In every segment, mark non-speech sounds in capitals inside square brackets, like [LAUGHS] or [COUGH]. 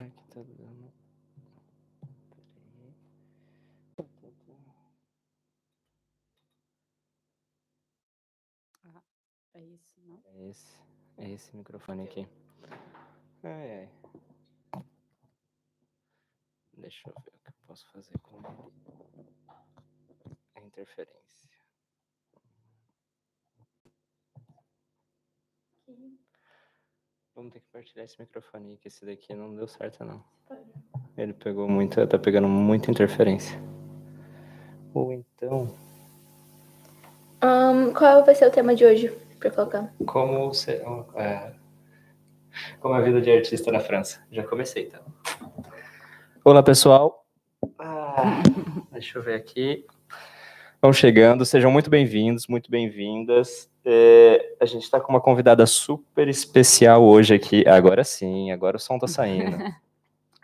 Aqui tá dando. É isso, não? É esse, é esse microfone aqui. Ai, ai. Deixa eu ver o que eu posso fazer com ele. A interferência. Vamos ter que partilhar esse microfone aí, que esse daqui não deu certo, não. Ele pegou muito, tá pegando muita interferência. Ou então, Ahn, qual vai ser o tema de hoje pra colocar? como você. é, como a vida de artista na França. Já comecei, então. Olá, pessoal. Ah, deixa eu ver aqui. Vão chegando, sejam muito bem-vindos, muito bem-vindas. É, a gente está com uma convidada super especial hoje aqui. Agora sim, agora o som tá saindo. [LAUGHS]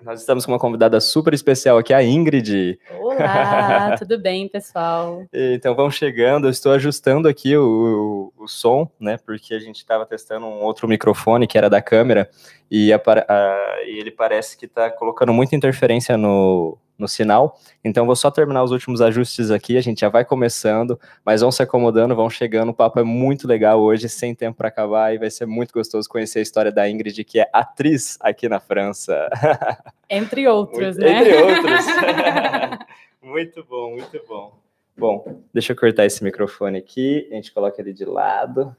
Nós estamos com uma convidada super especial aqui, a Ingrid. Olá, [LAUGHS] tudo bem, pessoal? Então vamos chegando, eu estou ajustando aqui o, o, o som, né? Porque a gente estava testando um outro microfone que era da câmera e, apare- a- e ele parece que está colocando muita interferência no, no sinal. Então vou só terminar os últimos ajustes aqui, a gente já vai começando, mas vão se acomodando, vão chegando. O papo é muito legal hoje, sem tempo para acabar, e vai ser muito gostoso conhecer a história da Ingrid, que é atriz aqui na França. [LAUGHS] Entre outros, Muito- né? Entre outros. [LAUGHS] muito bom, muito bom. Bom, deixa eu cortar esse microfone aqui, a gente coloca ele de lado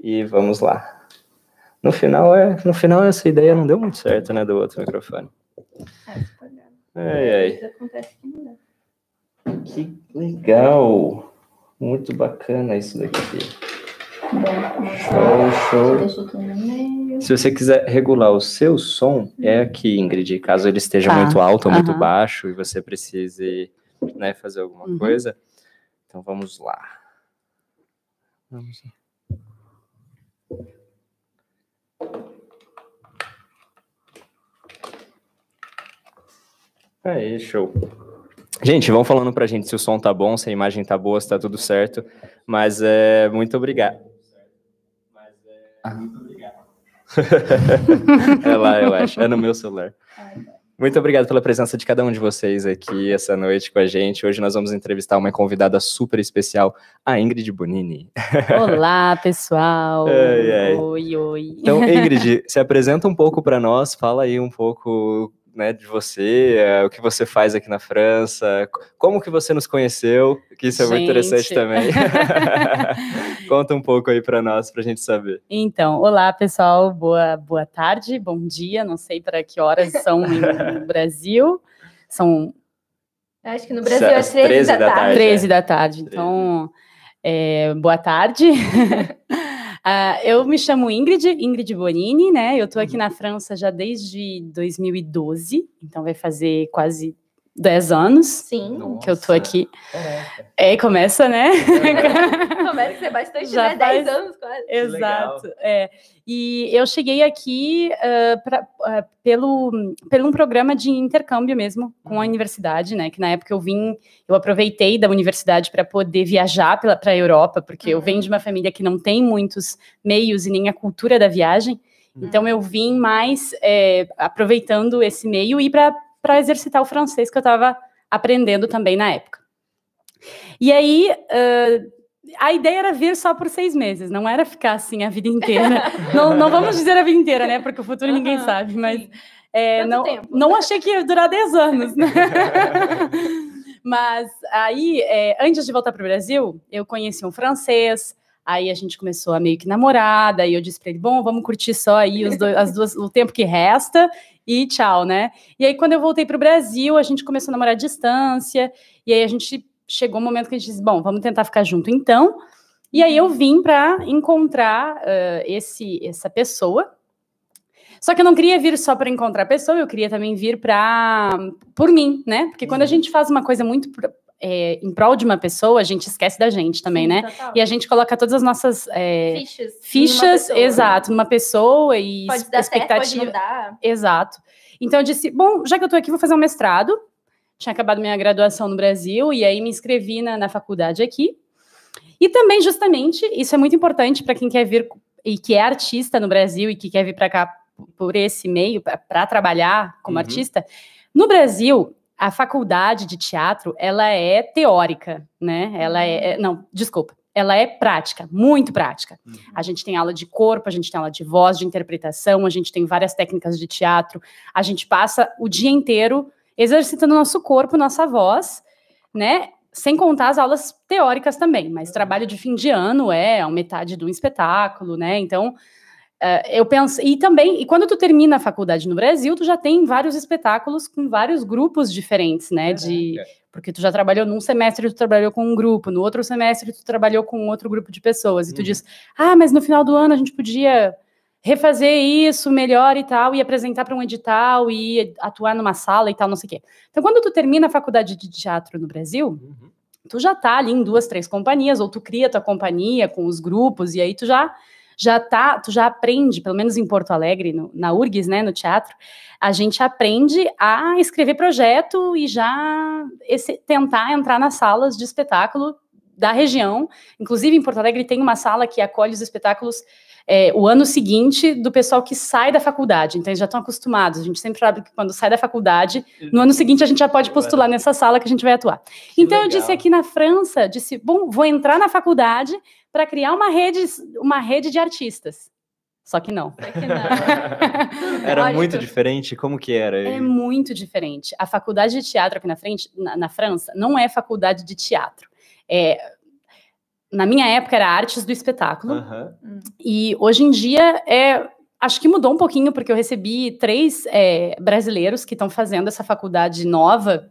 e vamos lá. No final, é, no final essa ideia não deu muito certo, né, do outro microfone. Ai, ai, Acontece que não dá. que legal. Muito bacana isso daqui. Show, show. Se você quiser regular o seu som, é aqui, Ingrid. Caso ele esteja Tá, muito alto ou muito baixo e você precise né, fazer alguma Uhum. coisa. Então vamos lá. Vamos lá. Aí, show. Gente, vão falando pra gente se o som tá bom, se a imagem tá boa, se tá tudo certo. Mas é muito obrigado. [LAUGHS] é lá, eu acho. É no meu celular. Muito obrigado pela presença de cada um de vocês aqui essa noite com a gente. Hoje nós vamos entrevistar uma convidada super especial, a Ingrid Bonini. Olá, pessoal. [LAUGHS] Ai, ai. Oi, oi. Então, Ingrid, se apresenta um pouco para nós, fala aí um pouco né, de você, eh, o que você faz aqui na França, como que você nos conheceu, que isso é muito interessante Gente. também. [LAUGHS] Conta um pouco aí para nós, para a gente saber. Então, olá, pessoal. Boa, boa tarde, bom dia. Não sei para que horas são [LAUGHS] no Brasil. São Acho que no Brasil é Às 13, 13 da tarde. 13 da tarde. Então, é, boa tarde. [LAUGHS] Ah, eu me chamo Ingrid, Ingrid Bonini, né? Eu tô aqui na França já desde 2012, então vai fazer quase 10 anos Sim. que eu tô aqui. É, começa, né? [LAUGHS] Começa a ser bastante, Já né? 10 faz- anos quase. Exato. É. E eu cheguei aqui ah, pra- ah, pelo, pelo um programa de intercâmbio mesmo com a universidade, né? Que na época eu vim, eu aproveitei da universidade para poder viajar para a Europa, porque eu Uhum. venho de uma família que não tem muitos meios e nem a cultura da viagem. Então eu vim mais é, aproveitando esse meio e para exercitar o francês que eu estava aprendendo também na época. E aí ah, a ideia era vir só por seis meses, não era ficar assim a vida inteira. [LAUGHS] não, não vamos dizer a vida inteira, né? Porque o futuro ninguém Aham, sabe, mas é, não, tempo. não achei que ia durar 10 anos, né? [LAUGHS] Mas aí, é, antes de voltar para o Brasil, eu conheci um francês, aí a gente começou a meio que namorar, daí eu disse para ele, bom, vamos curtir só aí os dois, as duas, o tempo que resta e tchau, né? E aí, quando eu voltei para o Brasil, a gente começou a namorar à distância, e aí a gente chegou um momento que a gente disse, bom, vamos tentar ficar junto então. E aí eu vim para encontrar ah, esse, essa pessoa, só que eu não queria vir só para encontrar a pessoa, eu queria também vir para por mim, né? Porque quando a gente faz uma coisa muito é, em prol de uma pessoa, a gente esquece da gente também, né? Total. E a gente coloca todas as nossas é, Fichas. numa fichas, pessoa. exato, numa pessoa e Pode dar certo, pode. Exato. Então eu disse, bom, já que eu tô aqui, vou fazer um mestrado. Tinha acabado minha graduação no Brasil e aí me inscrevi na, na faculdade aqui. E também, justamente, isso é muito importante para quem quer vir e que é artista no Brasil e que quer vir para cá por esse meio para trabalhar como Uhum. artista, no Brasil a faculdade de teatro ela é teórica, né? Ela é, é- não, desculpa, ela é prática, muito prática. Uhum. A gente tem aula de corpo, a gente tem aula de voz, de interpretação, a gente tem várias técnicas de teatro. A gente passa o dia inteiro exercitando nosso corpo, nossa voz, né? Sem contar as aulas teóricas também, mas trabalho de fim de ano é a metade do espetáculo, né? Então, eh, eu penso. E também, e quando tu termina a faculdade no Brasil, tu já tem vários espetáculos com vários grupos diferentes, né? De, porque tu já trabalhou num semestre, tu trabalhou com um grupo, no outro semestre, tu trabalhou com outro grupo de pessoas. E tu Uhum. diz, ah, mas no final do ano a gente podia refazer isso melhor e tal, e apresentar para um edital, e atuar numa sala e tal, não sei o quê. Então, quando tu termina a faculdade de teatro no Brasil, Uhum. tu já tá ali em duas, três companhias, ou tu cria tua companhia com os grupos, e aí tu já já tá, tu já aprende, pelo menos em Porto Alegre, no- na URGS, né, no teatro, a gente aprende a escrever projeto e já esse- tentar entrar nas salas de espetáculo da região. Inclusive, em Porto Alegre tem uma sala que acolhe os espetáculos é, o ano seguinte do pessoal que sai da faculdade. Então, eles já estão acostumados. A gente sempre sabe que quando sai da faculdade, no ano seguinte a gente já pode postular nessa sala que a gente vai atuar. Que então, eu legal. disse aqui na França, disse, bom, vou entrar na faculdade para criar uma rede, uma rede de artistas. Só que não. Só que não. [LAUGHS] Era Olha, muito diferente? Como que era? É muito diferente. A faculdade de teatro aqui na frente, na, na França, não é faculdade de teatro. É, na minha época era artes do espetáculo. Aham. E hoje em dia é. Acho que mudou um pouquinho, porque eu recebi três é, brasileiros que estão fazendo essa faculdade nova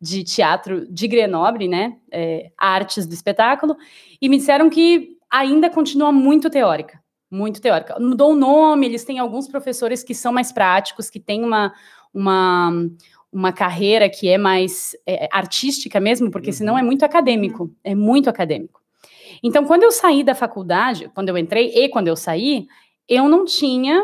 de teatro de Grenoble, né? é, artes do espetáculo, e me disseram que ainda continua muito teórica. Muito teórica. Mudou o nome, eles têm alguns professores que são mais práticos, que têm uma, uma, uma carreira que é mais é, artística mesmo, porque Uhum. senão é muito acadêmico. É muito acadêmico. Então, quando eu saí da faculdade, quando eu entrei e quando eu saí, eu não tinha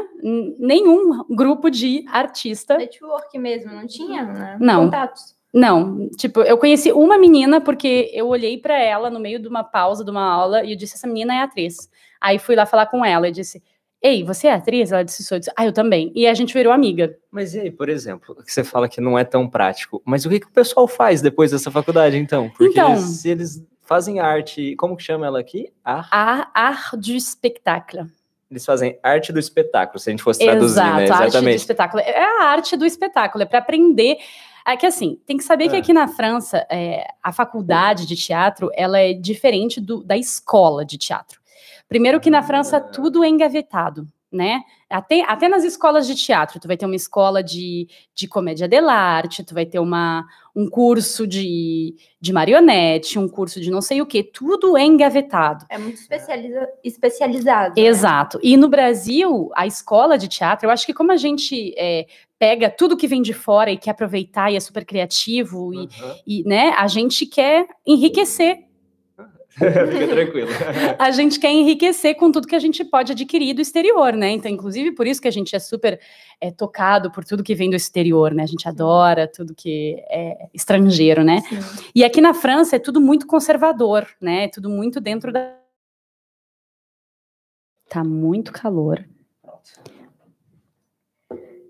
nenhum grupo de artista. Network mesmo, não tinha? Né? Não. Contatos. Não, tipo, eu conheci uma menina porque eu olhei pra ela no meio de uma pausa de uma aula e eu disse: essa menina é atriz. Aí fui lá falar com ela e disse: Ei, você é atriz? Ela disse: Sou. Eu disse, ah, eu também. E a gente virou amiga. Mas e aí, por exemplo, que você fala que não é tão prático, mas o que, que o pessoal faz depois dessa faculdade, então? Porque Então- eles- se eles fazem arte, como que chama ela aqui? Ar- A art du spectacle. Eles fazem arte do espetáculo, se a gente fosse traduzir, Exato, né? a arte do Exatamente. espetáculo. É a arte do espetáculo, é para aprender. É que assim, tem que saber que É. aqui na França, é, a faculdade de teatro, ela é diferente do- da escola de teatro. Primeiro que na França Ah. tudo é engavetado, né? Até, até nas escolas de teatro, tu vai ter uma escola de, de comédia dell'arte, tu vai ter uma, um curso de, de marionete, um curso de não sei o quê, tudo é engavetado. É muito especializa- especializado. né? Exato. E no Brasil, a escola de teatro, eu acho que como a gente é, pega tudo que vem de fora e quer aproveitar e é super criativo, e, Aham. e, né, a gente quer enriquecer. [LAUGHS] Fica tranquilo. [LAUGHS] A gente quer enriquecer com tudo que a gente pode adquirir do exterior, né? Então, inclusive, por isso que a gente é super é, tocado por tudo que vem do exterior, né? A gente adora tudo que é estrangeiro, né? Sim. E aqui na França é tudo muito conservador, né? É tudo muito dentro da. Tá muito calor.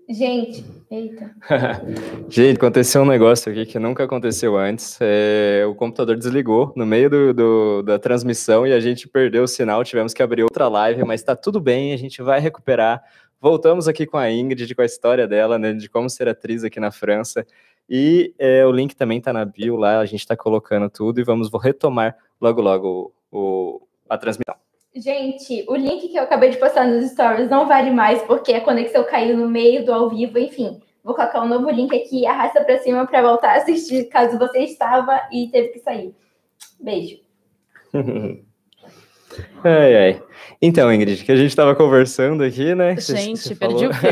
Gente, eita. [LAUGHS] Gente, aconteceu um negócio aqui que nunca aconteceu antes. É, o computador desligou no meio do, do- da transmissão e a gente perdeu o sinal. Tivemos que abrir outra live, mas tá tudo bem, a gente vai recuperar. Voltamos aqui com a Ingrid, com a história dela, né, de como ser atriz aqui na França. E é, o link também tá na bio lá, a gente tá colocando tudo e vamos retomar logo, logo o, o- a transmissão. Gente, o link que eu acabei de postar nos stories não vale mais porque a conexão caiu no meio do ao vivo, enfim. Vou colocar um novo link aqui, arrasta pra cima pra voltar a assistir, caso você estava e teve que sair. Beijo. [LAUGHS] Ai, ai. Então, Ingrid, que a gente estava conversando aqui, né? Gente, você perdi falou. o fio.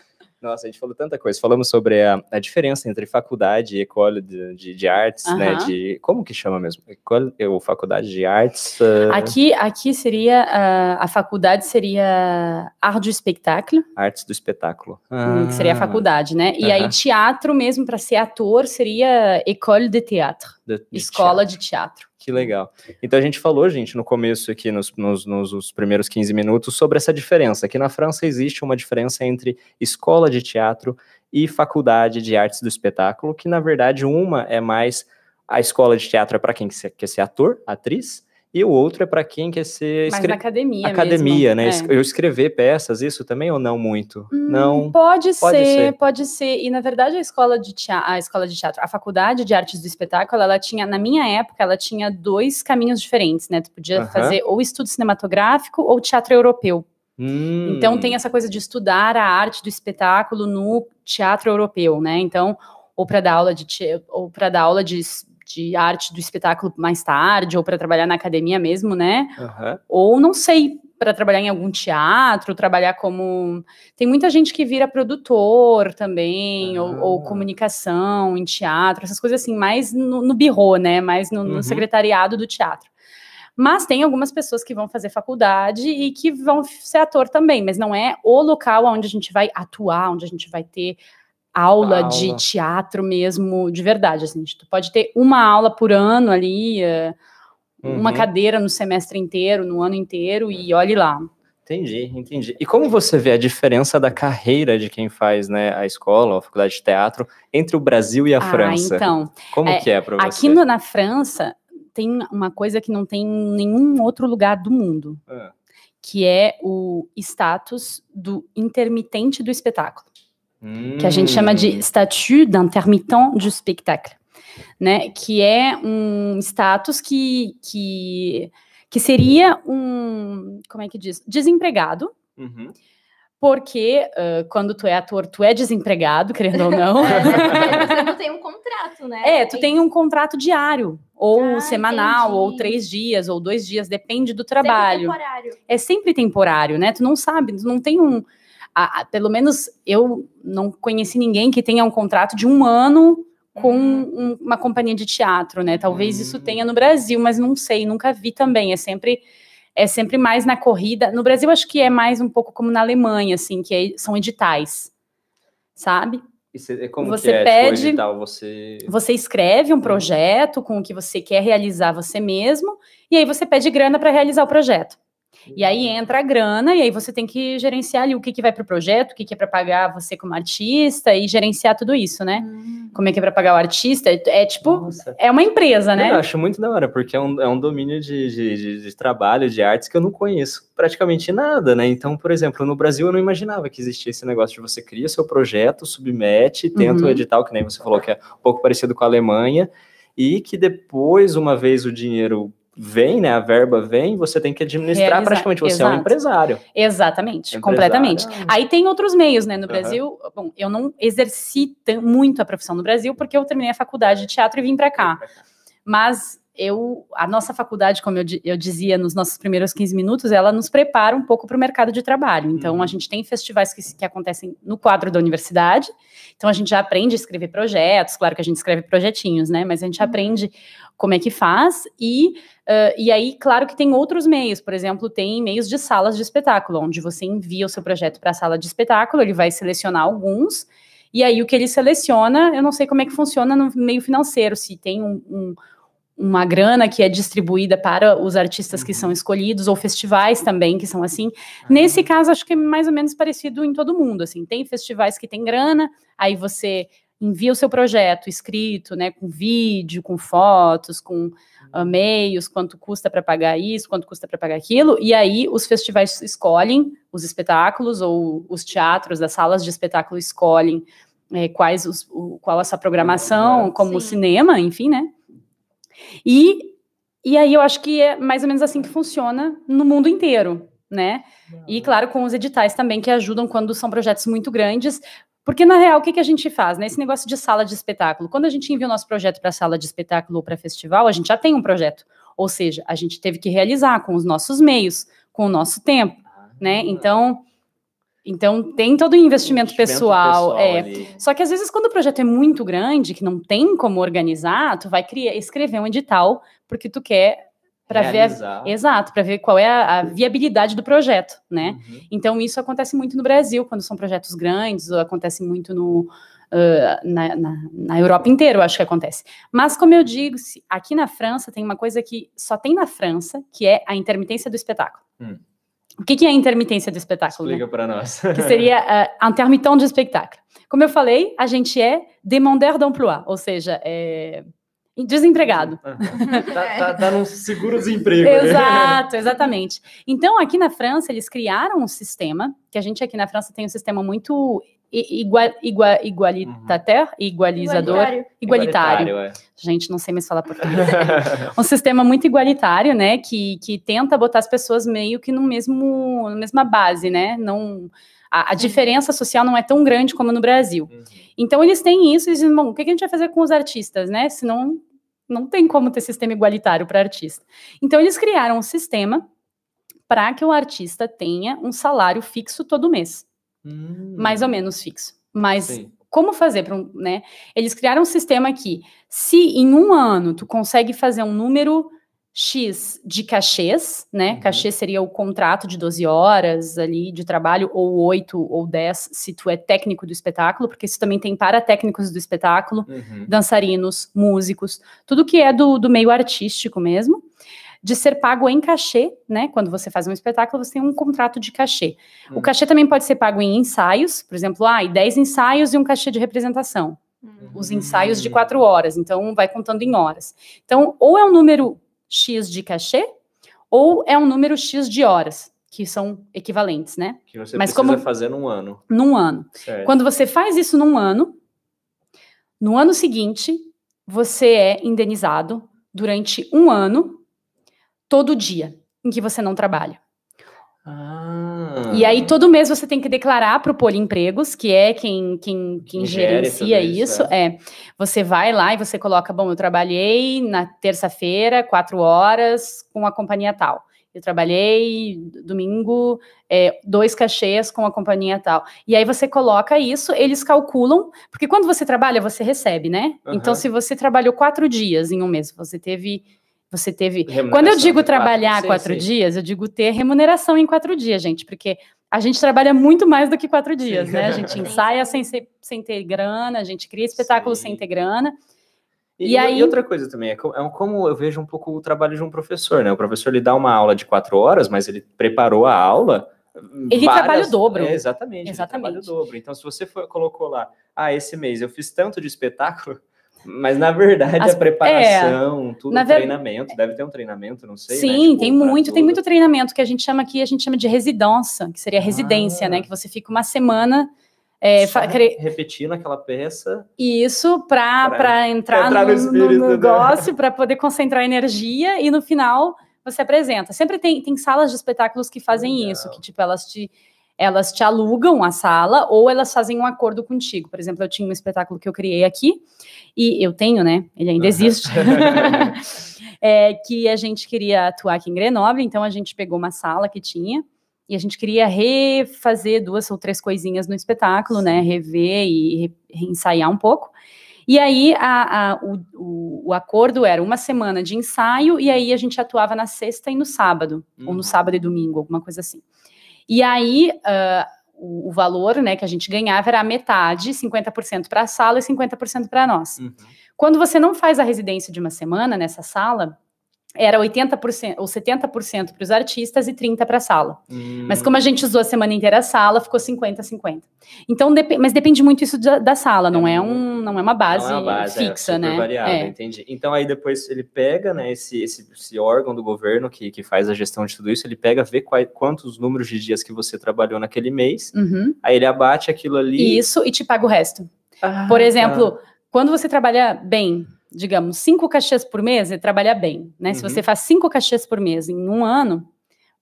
[LAUGHS] Nossa, a gente falou tanta coisa. Falamos sobre a, a diferença entre faculdade e école de, de, de artes, né? Aham. De, como que chama mesmo? École, ou faculdade de artes? ah, Aqui, aqui seria ah, a faculdade seria art du spectacle, artes do espetáculo. que seria a Ah, faculdade, né? E aí Aham. teatro mesmo para ser ator seria école de théâtre, de- de escola de teatro. Que legal. Então a gente falou, gente, no começo aqui, nos, nos, nos, primeiros 15 minutos, sobre essa diferença. Aqui na França existe uma diferença entre escola de teatro e faculdade de artes do espetáculo, que na verdade uma é mais a escola de teatro é para quem quer ser ator, atriz, e o outro é para quem quer ser escre... na academia academia mesmo. né? é. eu escrever peças isso também ou não muito? Hum, não? pode, pode ser, ser, pode ser. E na verdade a escola de teatro, a escola de teatro a faculdade de artes do espetáculo ela tinha na minha época ela tinha dois caminhos diferentes né? Tu podia fazer ou estudo cinematográfico ou teatro europeu. Hum. então tem essa coisa de estudar a arte do espetáculo no teatro europeu né? Então ou para dar aula de ou para dar aula de de arte do espetáculo mais tarde, ou para trabalhar na academia mesmo, né? Uhum. Ou não sei, para trabalhar em algum teatro, trabalhar como. Tem muita gente que vira produtor também, ou, ou, ah. comunicação em teatro, essas coisas assim, mais no, no birro, né? Mais no, uhum. no secretariado do teatro. Mas tem algumas pessoas que vão fazer faculdade e que vão ser ator também, mas não é o local onde a gente vai atuar, onde a gente vai ter aula, aula, de teatro mesmo, de verdade, assim, tu pode ter uma aula por ano ali, uhum. uma cadeira no semestre inteiro, no ano inteiro, e olhe lá. Entendi, entendi. E como você vê a diferença da carreira de quem faz né, a escola, a faculdade de teatro, entre o Brasil e a ah, França? Então, como é, que é para você? Aqui no, na França tem uma coisa que não tem em nenhum outro lugar do mundo, ah. que é o status do intermitente do espetáculo que a gente chama de hum. statut d'intermittent du spectacle, né? Que é um status que, que, que seria um, como é que diz? Desempregado. Uhum. Porque uh, quando tu é ator, tu é desempregado, querendo ou não. É, [LAUGHS] você não tem um contrato, né? É, tu tem um contrato diário, ou ah, semanal, entendi. ou três dias, ou dois dias, depende do trabalho. Sempre temporário. É sempre temporário, né? Tu não sabe, tu não tem um a, a, pelo menos eu não conheci ninguém que tenha um contrato de um ano com uhum. um, uma companhia de teatro, né? Talvez isso tenha no Brasil, mas não sei, nunca vi também. É sempre é sempre mais na corrida. No Brasil acho que é mais um pouco como na Alemanha, assim, que é, são editais, sabe? Como você é, tipo, pede, tipo, edital, você... você escreve um projeto com o que você quer realizar você mesmo, e aí você pede grana para realizar o projeto. E aí entra a grana, e aí você tem que gerenciar ali o que, que vai para o projeto, o que, que é para pagar você como artista e gerenciar tudo isso, né? Hum. Como é que é para pagar o artista? É, é tipo, Nossa. é uma empresa, né? Eu acho muito da hora, porque é um, é um domínio de, de, de, de, trabalho, de artes que eu não conheço praticamente nada, né? Então, por exemplo, no Brasil eu não imaginava que existia esse negócio de você cria seu projeto, submete, tenta uhum. um edital, que nem você falou, que é um pouco parecido com a Alemanha, e que depois, uma vez o dinheiro vem, né? A verba vem, você tem que administrar Realizar, praticamente, você exato. é um empresário. Exatamente, empresário. completamente. Aí tem outros meios, né? No uhum. Brasil, bom, eu não exerci muito a profissão no Brasil porque eu terminei a faculdade de teatro e vim para cá. Mas eu, a nossa faculdade, como eu, eu, dizia nos nossos primeiros 15 minutos, ela nos prepara um pouco para o mercado de trabalho. Então, uhum. a gente tem festivais que, que acontecem no quadro da universidade, então a gente já aprende a escrever projetos, claro que a gente escreve projetinhos, né? Mas a gente uhum. aprende como é que faz e Uh, e aí, claro que tem outros meios, por exemplo, tem meios de salas de espetáculo, onde você envia o seu projeto para a sala de espetáculo, ele vai selecionar alguns, e aí o que ele seleciona, eu não sei como é que funciona no meio financeiro, se tem um, um, uma grana que é distribuída para os artistas que são uhum. escolhidos, ou festivais também que são assim. Nesse caso, acho que é mais ou menos parecido em todo mundo, assim, tem festivais que tem grana, aí você envia o seu projeto escrito, né, com vídeo, com fotos, com uh, meios, quanto custa para pagar isso, quanto custa para pagar aquilo, e aí os festivais escolhem os espetáculos ou os teatros das salas de espetáculo escolhem é, quais os, o, qual a sua programação, como Sim. o cinema, enfim, né? E, e aí eu acho que é mais ou menos assim que funciona no mundo inteiro, né? E claro, com os editais também que ajudam quando são projetos muito grandes, porque, na real, o que, que a gente faz? Nesse né? negócio de sala de espetáculo, quando a gente envia o nosso projeto para sala de espetáculo ou para festival, a gente já tem um projeto. Ou seja, a gente teve que realizar com os nossos meios, com o nosso tempo, né? Ah. Então, então tem todo o investimento, investimento pessoal. pessoal é. Ali. Só que às vezes, quando o projeto é muito grande, que não tem como organizar, tu vai criar, escrever um edital, porque tu quer para ver exato para ver qual é a, a, viabilidade do projeto né uhum. então isso acontece muito no Brasil quando são projetos grandes ou acontece muito no uh, na, na, na, Europa inteira, eu acho que acontece. Mas, como eu digo, aqui na França tem uma coisa que só tem na França, que é a intermitência do espetáculo. Hum. O que, que, é a intermitência do espetáculo? Explica né? para nós. que seria [LAUGHS] uh, intermittent de espetáculo. Como eu falei, a gente é demandeur d'emploi, ou seja, é desempregado. tá, tá, tá num seguro-desemprego. Exato, exatamente. Então, aqui na França, eles criaram um sistema, que a gente aqui na França tem um sistema muito igual, igual, igualizador, igualitário. igualitário. igualitário é. Gente, não sei mais falar português. [LAUGHS] um sistema muito igualitário, né, que, que tenta botar as pessoas meio que no mesmo, na mesma base, né, não... A, a, diferença social não é tão grande como no Brasil. Uhum. Então, eles têm isso e dizem, bom, o que a gente vai fazer com os artistas, né? Senão, não tem como ter sistema igualitário para artista. Então, eles criaram um sistema para que o artista tenha um salário fixo todo mês. Hum. Mais ou menos fixo. Mas Sim. Como fazer para um, né? Eles criaram um sistema que, se em um ano tu consegue fazer um número X de cachês, né? Uhum. Cachê seria o contrato de 12 horas ali de trabalho, ou 8 ou 10, se tu é técnico do espetáculo, porque isso também tem para técnicos do espetáculo, uhum. dançarinos, músicos, tudo que é do, do meio artístico mesmo de ser pago em cachê, né? Quando você faz um espetáculo, você tem um contrato de cachê. Uhum. O cachê também pode ser pago em ensaios, por exemplo, ah, 10 ensaios e um cachê de representação. Uhum. Os ensaios de quatro horas, então vai contando em horas. Então, ou é um número X de cachê, ou é um número X de horas, que são equivalentes, né? Que você Mas precisa como... fazer num ano. Num ano. Certo. Quando você faz isso num ano, no ano seguinte, você é indenizado durante um ano todo dia em que você não trabalha. Ah. E aí, todo mês você tem que declarar para o Poliempregos, que é quem, quem, quem gerencia isso. isso é. é. Você vai lá e você coloca: bom, eu trabalhei na terça-feira, quatro horas, com a companhia tal. Eu trabalhei domingo, é, dois cachês com a companhia tal. E aí você coloca isso, eles calculam, porque quando você trabalha, você recebe, né? Uhum. Então, se você trabalhou quatro dias em um mês, você teve você teve. Quando eu digo trabalhar quatro, quatro sim, dias, eu digo ter remuneração em quatro dias, gente, porque a gente trabalha muito mais do que quatro dias, sim. né? A gente [LAUGHS] ensaia sem, ser, sem ter grana, a gente cria espetáculo sim. sem ter grana. E, e, aí... e outra coisa também, é como, é como eu vejo um pouco o trabalho de um professor, né? O professor ele dá uma aula de quatro horas, mas ele preparou a aula. Ele várias... trabalha o dobro. É, exatamente, exatamente. Ele trabalha o dobro. Então, se você for, colocou lá, ah, esse mês eu fiz tanto de espetáculo, mas na verdade As, a preparação, é, tudo na treinamento, ver... deve ter um treinamento, não sei. Né, Sim, né? tipo, tem muito, tudo. tem muito treinamento que a gente chama aqui, a gente chama de residência, que seria residência, né? ah. né? Que você fica uma semana é, repetindo aquela peça. Isso, para entrar, entrar, no, no, no negócio, para poder concentrar energia e no final você apresenta. Sempre tem, tem salas de espetáculos que fazem Legal. isso, que tipo, elas te elas te alugam a sala ou elas fazem um acordo contigo. Por exemplo, eu tinha um espetáculo que eu criei aqui, e eu tenho, né? Ele ainda existe. [LAUGHS] é, que a gente queria atuar aqui em Grenoble, então a gente pegou uma sala que tinha e a gente queria refazer duas ou três coisinhas no espetáculo, né? Rever e reensaiar um pouco. E aí a, a, o, o, o, acordo era uma semana de ensaio, e aí a gente atuava na sexta e no sábado, uhum. ou no uhum. sábado e domingo, alguma coisa assim. E aí, uh, o, valor né, que a gente ganhava era a metade, 50% para a sala e 50% para nós. Uhum. Quando você não faz a residência de uma semana nessa sala, era 80% ou 70% para os artistas e 30% para a sala. Hum. Mas como a gente usou a semana inteira a sala, ficou 50-50. Então, dep mas depende muito isso da, da sala, não é, é, um, não é uma base, é uma base é fixa, é né? Variável, é. entendi. Então aí depois ele pega, né, esse, esse, esse, órgão do governo que, que faz a gestão de tudo isso, ele pega, vê quantos números de dias que você trabalhou naquele mês, uhum. aí ele abate aquilo ali. Isso, e te paga o resto. Ah, Por exemplo, tá. quando você trabalha bem, digamos, cinco cachês por mês, ele trabalha bem, né? Uhum. Se você faz cinco cachês por mês em um ano,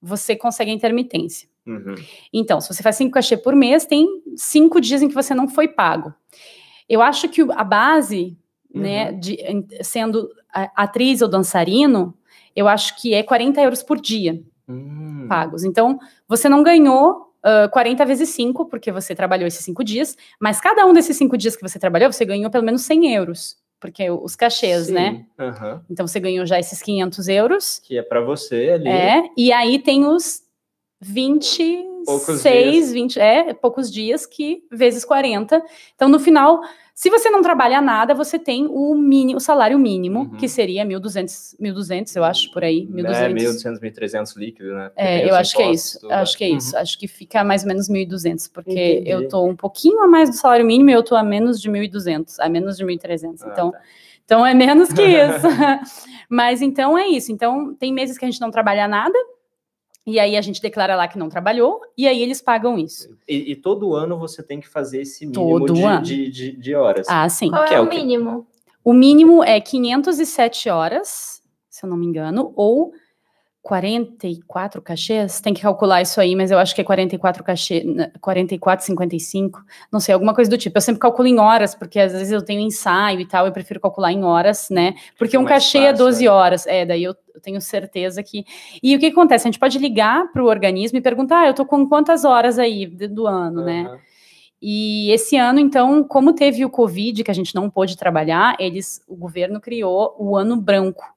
você consegue a intermitência. Uhum. Então, se você faz cinco cachês por mês, tem cinco dias em que você não foi pago. Eu acho que a base, uhum. né, de, sendo atriz ou dançarino, eu acho que é 40 euros por dia hum. pagos. Então, você não ganhou uh, 40 vezes 5, porque você trabalhou esses cinco dias, mas cada um desses cinco dias que você trabalhou, você ganhou pelo menos 100 euros porque os cachês, Sim, né? Uhum. Então você ganhou já esses 500 euros. Que é para você ali. É, e aí tem os 26, 20, é, poucos dias que vezes 40. Então no final Se você não trabalha nada, você tem o, mínimo, o salário mínimo, Uhum. que seria 1.200, 1.200, eu acho, por aí. 1.200. É, 1.200, 1.300 líquido, né? Porque É, eu acho que é isso. tudo, Acho que é né? isso. Acho que fica mais ou menos 1.200, porque Entendi. eu tô um pouquinho a mais do salário mínimo e eu tô a menos de 1.200, a menos de 1.300. Ah, Então, tá. então é menos que [LAUGHS] isso. [LAUGHS] Mas então é isso. Então, tem meses que a gente não trabalha nada, e aí a gente declara lá que não trabalhou, e aí eles pagam isso. E, e todo ano você tem que fazer esse mínimo Todo de, de, de, de horas. Ah, sim. Qual Que é, é o mínimo? O mínimo é 507 horas, se eu não me engano, ou 44 cachês. Tem que calcular isso aí, mas eu acho que é 44 cachê, 44,55, não sei, alguma coisa do tipo. Eu sempre calculo em horas, porque às vezes eu tenho ensaio e tal, eu prefiro calcular em horas, né? Porque um cachê é fácil, 12 né? horas. É, daí eu tenho certeza que. E o que acontece? A gente pode ligar para o organismo e perguntar: ah, eu tô com quantas horas aí do ano, né? Aham. E esse ano, então, como teve o Covid, que a gente não pôde trabalhar, eles, o governo criou o ano branco.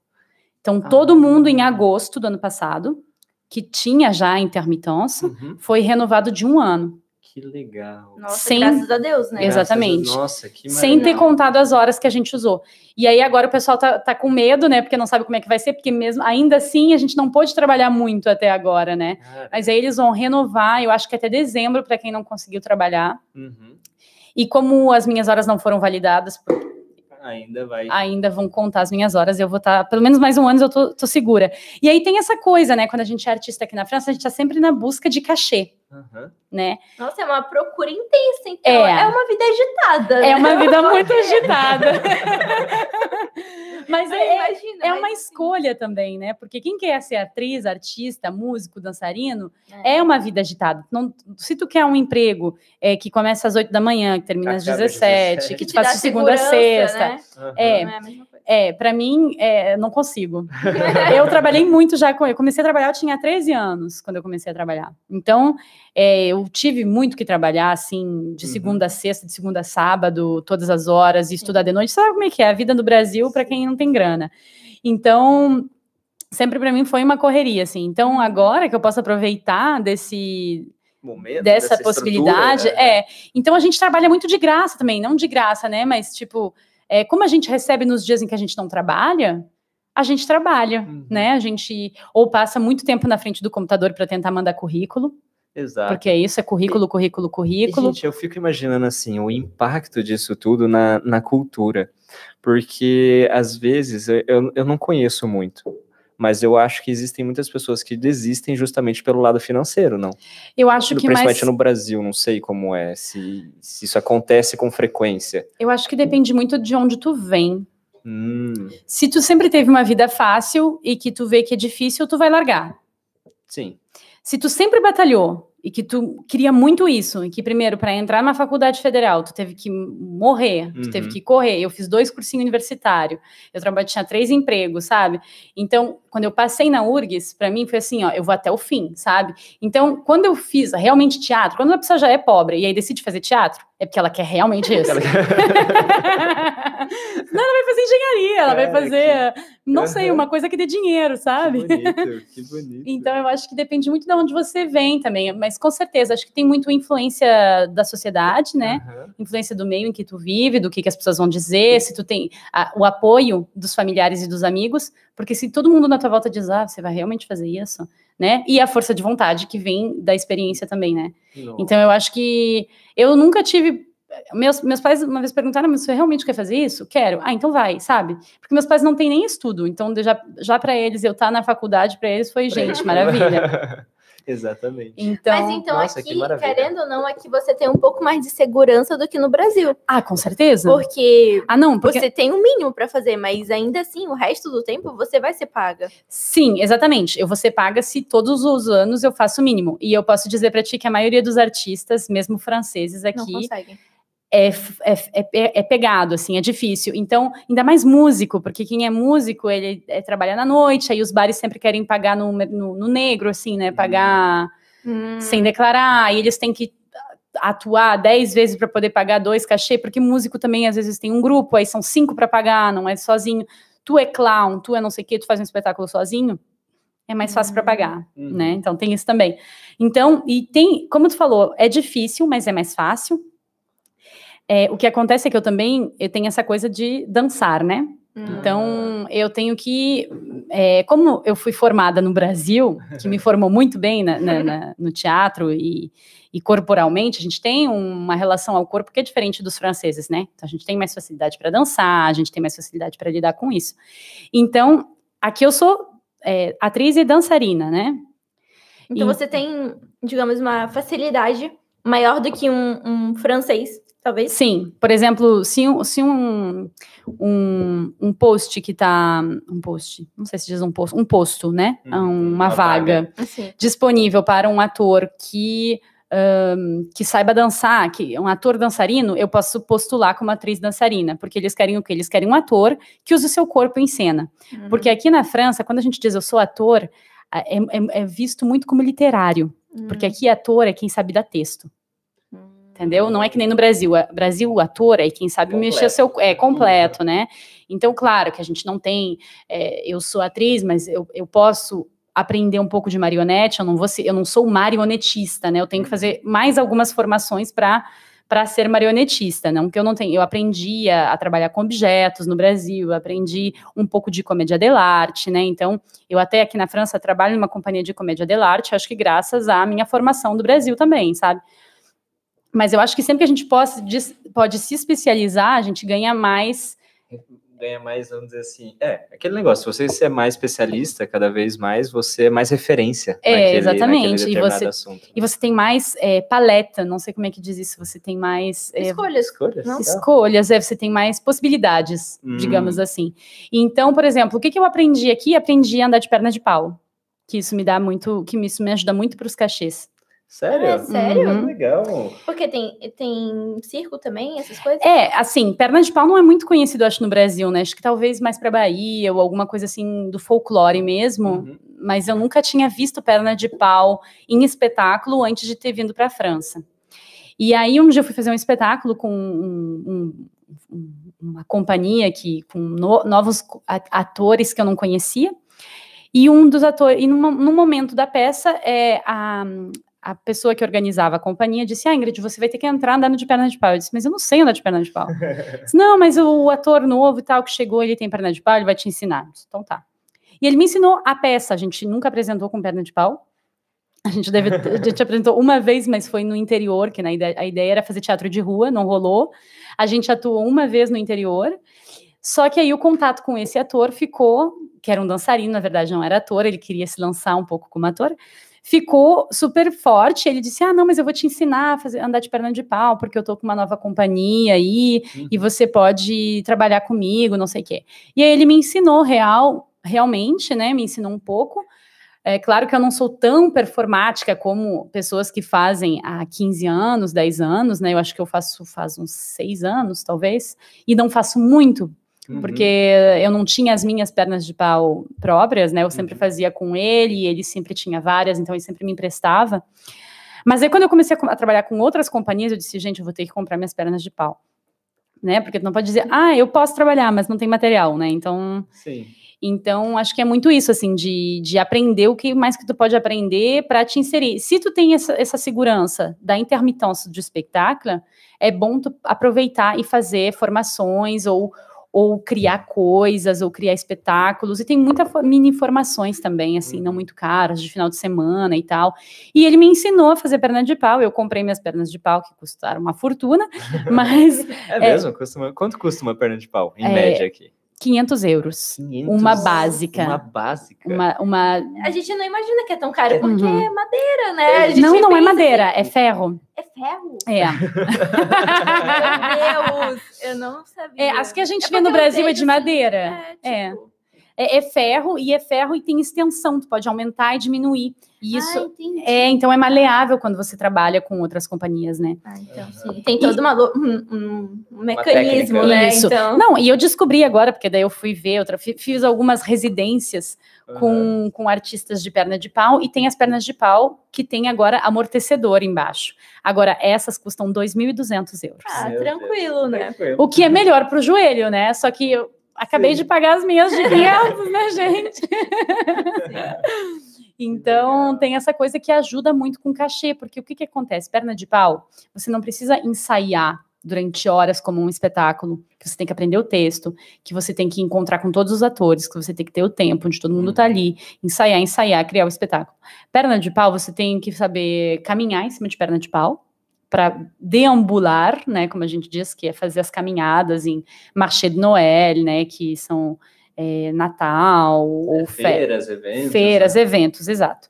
Então, todo Ah. mundo em agosto do ano passado, que tinha já a intermitência, Uhum. foi renovado de um ano, Que legal. Nossa, Sem- graças a Deus, né? Exatamente. Nossa, que sem ter maravilha. contado as horas que a gente usou. E aí agora o pessoal tá, tá com medo, né? Porque não sabe como é que vai ser, porque mesmo ainda assim a gente não pôde trabalhar muito até agora, né? Ah, Mas aí eles vão renovar, eu acho que até dezembro, para quem não conseguiu trabalhar. uhum. E como as minhas horas não foram validadas por Ainda vai. ainda vão contar as minhas horas, eu vou estar, pelo menos mais um ano eu tô, tô segura. E aí tem essa coisa, né? Quando a gente é artista aqui na França, a gente tá sempre na busca de cachê, Aham. né? Nossa, é uma procura intensa, então. É. É, uma vida agitada. É né? uma vida muito [LAUGHS] agitada. [LAUGHS] Mas Mas é, imagina, é mas, uma assim, escolha também, né? Porque quem quer ser atriz, artista, músico, dançarino, É. é uma vida agitada. Não, se tu quer um emprego é, que começa às 8 da manhã, que termina às Acaba às 17, 17, que te te faz de segunda a sexta, né? Aham. É. É a mesma coisa. Pra mim, é, não consigo. eu trabalhei muito já com. Eu comecei a trabalhar, eu tinha 13 anos quando eu comecei a trabalhar. Então, é, eu tive muito que trabalhar, assim, de Uhum. segunda a sexta, de segunda a sábado, todas as horas, e estudar de noite. Sabe como é que é? A vida no Brasil para quem não tem grana. Então, sempre pra mim foi uma correria, assim. Então, agora que eu posso aproveitar desse, Momento, dessa, estrutura, possibilidade. né? É. Então a gente trabalha muito de graça também, não de graça, né? Mas, tipo, é, como a gente recebe nos dias em que a gente não trabalha, a gente trabalha, Uhum. né? A gente ou passa muito tempo na frente do computador para tentar mandar currículo, Exato. porque é isso, é currículo, currículo, E, currículo. Gente, eu fico imaginando assim o impacto disso tudo na, na cultura, porque às vezes eu, eu não conheço muito, mas eu acho que existem muitas pessoas que desistem justamente pelo lado financeiro, não? Eu acho que Principalmente mais, no Brasil, não sei como é, se, se isso acontece com frequência. eu acho que depende muito de onde tu vem. Hum, Se tu sempre teve uma vida fácil e que tu vê que é difícil, tu vai largar. sim. Se tu sempre batalhou e que tu queria muito isso, e que primeiro para entrar numa faculdade federal, tu teve que morrer, tu Uhum. teve que correr. Eu fiz dois cursinhos universitários. Eu trabalhei tinha três empregos, sabe? Então, quando eu passei na URGS, para mim foi assim, ó, eu vou até o fim, sabe? Então, quando eu fiz realmente teatro, quando a pessoa já é pobre e aí decide fazer teatro, é porque ela quer realmente isso. Ela- [LAUGHS] Não, ela vai fazer engenharia, ela vai fazer, não sei, Aham. uma coisa que dê dinheiro, sabe? Que bonito, que bonito. [LAUGHS] Então, eu acho que depende muito de onde você vem também, mas com certeza, acho que tem muito influência da sociedade, né? Aham. Influência do meio em que tu vive, do que, que as pessoas vão dizer, se tu tem a- o apoio dos familiares e dos amigos, porque se todo mundo na tua volta diz, ah, você vai realmente fazer isso, né? E a força de vontade que vem da experiência também, né? Nossa. Então, eu acho que eu nunca tive. Meus, meus pais uma vez perguntaram, mas você realmente quer fazer isso? Quero. Ah, então vai, sabe? Porque meus pais não têm nem estudo, então já, já para eles, eu estar na faculdade, para eles foi, [LAUGHS] gente, maravilha. [LAUGHS] Exatamente. Então, Mas então nossa, que aqui, maravilha. querendo ou não, aqui você tem um pouco mais de segurança do que no Brasil. ah, com certeza. Porque Ah, não, porque você tem um mínimo pra fazer, mas ainda assim, o resto do tempo você vai ser paga. Sim, exatamente. Eu vou ser paga se todos os anos eu faço o mínimo. E eu posso dizer para ti que a maioria dos artistas, mesmo franceses Não aqui, conseguem. É, é, é, é pegado, assim, é difícil. Então, ainda mais músico, porque quem é músico, ele é, trabalha na noite, aí os bares sempre querem pagar no, no, no negro, assim, né? Pagar Hum. sem declarar, aí eles têm que atuar 10 vezes para poder pagar dois cachê, porque músico também às vezes tem um grupo, aí são cinco para pagar, não é sozinho. Tu é clown, tu é não sei o que, tu faz um espetáculo sozinho, é mais fácil para pagar, Uhum. né? Então tem isso também. Então, e tem, como tu falou, é difícil, mas é mais fácil. É, o que acontece é que eu também eu tenho essa coisa de dançar, né? Hum. Então, eu tenho que. é, como eu fui formada no Brasil, que me formou muito bem na- na- na- no teatro e, e corporalmente, a gente tem uma relação ao corpo que é diferente dos franceses, né? Então, a gente tem mais facilidade para dançar, a gente tem mais facilidade para lidar com isso. Então, aqui eu sou é, atriz e dançarina, né? Então E- você tem, digamos, uma facilidade maior do que um, um francês, talvez. Sim, por exemplo, se um, se um, um, um post que tá. Um post, não sei se diz um posto, um posto, né? Uhum, uma, uma vaga, vaga. Assim. disponível para um ator que. ahn, que saiba dançar, que um ator dançarino, eu posso postular como atriz dançarina, porque eles querem o quê? Eles querem um ator que use o seu corpo em cena. Uhum. Porque aqui na França, quando a gente diz eu sou ator, é, é- é visto muito como literário, porque Hum. aqui ator é quem sabe dar texto. Entendeu? Não é que nem no Brasil. O Brasil, o ator é quem sabe Completo. mexer o seu. É completo, né? Então, claro que a gente não tem. é, eu sou atriz, mas eu, eu posso aprender um pouco de marionete. Eu não vou ser, eu não sou marionetista, né? Eu tenho que fazer mais algumas formações para para ser marionetista, não que eu não tenho, eu aprendi a, a trabalhar com objetos no Brasil, aprendi um pouco de comédia dell'arte, né? Então, eu até aqui na França trabalho numa companhia de comédia dell'arte, acho que graças à minha formação do Brasil também, sabe? Mas eu acho que sempre que a gente possa, dis- pode se especializar, a gente ganha mais. Ganha mais, vamos dizer assim. É, aquele negócio, se você ser mais especialista, cada vez mais, você é mais referência É, naquele, exatamente, naquele e você- assunto. E você tem mais é, paleta, não sei como é que diz isso, você tem mais. é, Escolhas. Escolhas? Não? escolhas, é, você tem mais possibilidades, Hum. digamos assim. Então, por exemplo, o que, que eu aprendi aqui? Aprendi a andar de perna de pau. Que isso me dá muito, que isso me ajuda muito para os cachês. Sério? É, sério? Uhum. Legal. Porque tem, tem circo também, essas coisas? É, assim, perna de pau não é muito conhecido, acho, no Brasil, né? Acho que talvez mais para Bahia ou alguma coisa assim do folclore mesmo. Uhum. Mas eu nunca tinha visto perna de pau em espetáculo antes de ter vindo para a França. E aí um dia eu fui fazer um espetáculo com um- um- um- uma companhia que com no- novos atores que eu não conhecia. E um dos atores, e numa- num momento da peça, é, a, a pessoa que organizava a companhia disse: Ah, Ingrid, você vai ter que entrar andando de perna de pau. Eu disse: Mas eu não sei andar de perna de pau. [LAUGHS] Disse, não, mas o ator novo e tal que chegou, ele tem perna de pau, ele vai te ensinar. Eu disse, então tá. E ele me ensinou a peça. A gente nunca apresentou com perna de pau. A gente, deve, a gente apresentou uma vez, mas foi no interior, que na ideia, a ideia era fazer teatro de rua, não rolou. A gente atuou uma vez no interior. Só que aí o contato com esse ator ficou, que era um dançarino, na verdade não era ator, ele queria se lançar um pouco como ator. Ficou super forte. Ele disse: Ah, não, mas eu vou te ensinar a fazer, andar de perna de pau, porque eu tô com uma nova companhia aí, e você pode trabalhar comigo, não sei o quê. E aí ele me ensinou real, realmente, né? Me ensinou um pouco. É claro que eu não sou tão performática como pessoas que fazem há 15 anos, 10 anos, né? Eu acho que eu faço faz uns 6 anos, talvez, e não faço muito, Uhum. porque eu não tinha as minhas pernas de pau próprias, né? Eu sempre Uhum. fazia com ele, ele sempre tinha várias, então ele sempre me emprestava. Mas aí quando eu comecei a, a trabalhar com outras companhias, eu disse, gente, eu vou ter que comprar minhas pernas de pau. Né? Porque tu não pode dizer, ah, eu posso trabalhar, mas não tem material, né? Então, Sim. então, acho que é muito isso, assim, de, de aprender o que mais que tu pode aprender para te inserir. Se tu tem essa, essa segurança da intermitência do espetáculo, é bom tu aproveitar e fazer formações ou, ou criar coisas, ou criar espetáculos. E tem muitas mini formações também, assim, não Uhum. muito caras, de final de semana e tal. E ele me ensinou a fazer perna de pau. Eu comprei minhas pernas de pau, que custaram uma fortuna, [LAUGHS] mas É mesmo? Costuma- quanto custa uma perna de pau, em É, média aqui? 500 euros. 500? Uma básica. Uma básica? Uma, uma A gente não imagina que é tão caro, porque Uhum. é madeira, né? A gente Não, não é madeira, assim, é ferro. É ferro? É. [LAUGHS] Meu Deus, eu não sabia. é as que a gente É vê no Brasil é de assim, madeira. É, É. tipo, É, é ferro e é ferro e tem extensão, tu pode aumentar e diminuir. E ah, isso entendi. é, então é maleável quando você trabalha com outras companhias, né? Ah, então sim. Tem todo uma um, um- um mecanismo, técnica. né? Isso. Então, Não, e eu descobri agora, porque daí eu fui ver, outra, fi- fiz algumas residências com, com artistas de perna de pau e tem as pernas de pau que tem agora amortecedor embaixo. Agora, essas custam 2.200 euros. ah, Meu tranquilo, né? Tranquilo. O que é melhor para o joelho, né? Só que eu acabei Sim. de pagar as minhas de 500, né, gente? Então, tem essa coisa que ajuda muito com cachê, porque o que, que acontece? Perna de pau, você não precisa ensaiar durante horas como um espetáculo, que você tem que aprender o texto, que você tem que encontrar com todos os atores, que você tem que ter o tempo onde todo mundo tá ali, ensaiar, ensaiar, criar o espetáculo. Perna de pau, você tem que saber caminhar em cima de perna de pau, para deambular, né, como a gente diz, que é fazer as caminhadas em marché de Noël, né, que são é, Natal, É, ou fe- feiras, eventos. feiras, né? eventos, exato.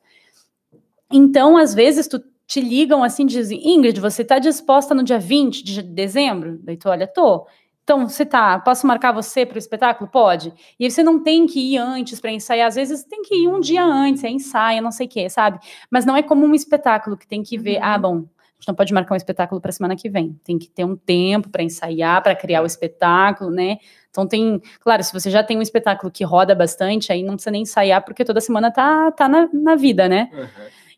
Então, às vezes, tu te ligam assim, dizem, Ingrid, você está disposta no dia 20 de dezembro? Daí tu olha, tô. Então, você tá, posso marcar você para o espetáculo? Pode. E aí você não tem que ir antes para ensaiar, às vezes tem que ir um dia antes, é ensaio, não sei o quê, sabe? Mas não é como um espetáculo que tem que ver, Uhum. ah, bom, a gente não pode marcar um espetáculo para semana que vem. Tem que ter um tempo para ensaiar, para criar o espetáculo, né? Então tem, claro, se você já tem um espetáculo que roda bastante, aí não precisa nem ensaiar, porque toda semana tá, tá na, na vida, né? Uhum.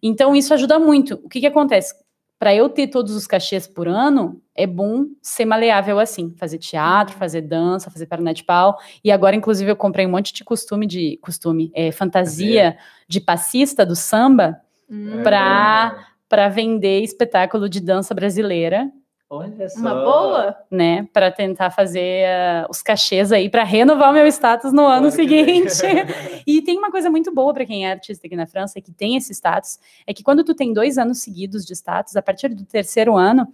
Então isso ajuda muito. O que que acontece? Para eu ter todos os cachês por ano, é bom ser maleável assim, fazer teatro, fazer dança, fazer perna de pau. E agora, inclusive, eu comprei um monte de costume de costume, é, fantasia de passista do samba Hum, Pra- para vender espetáculo de dança brasileira Olha só. Uma boa? né, para tentar fazer ah, os cachês aí para renovar o meu status no ano seguinte. [LAUGHS] e tem uma coisa muito boa para quem é artista aqui na França que tem esse status, é que quando tu tem dois anos seguidos de status, a partir do terceiro ano,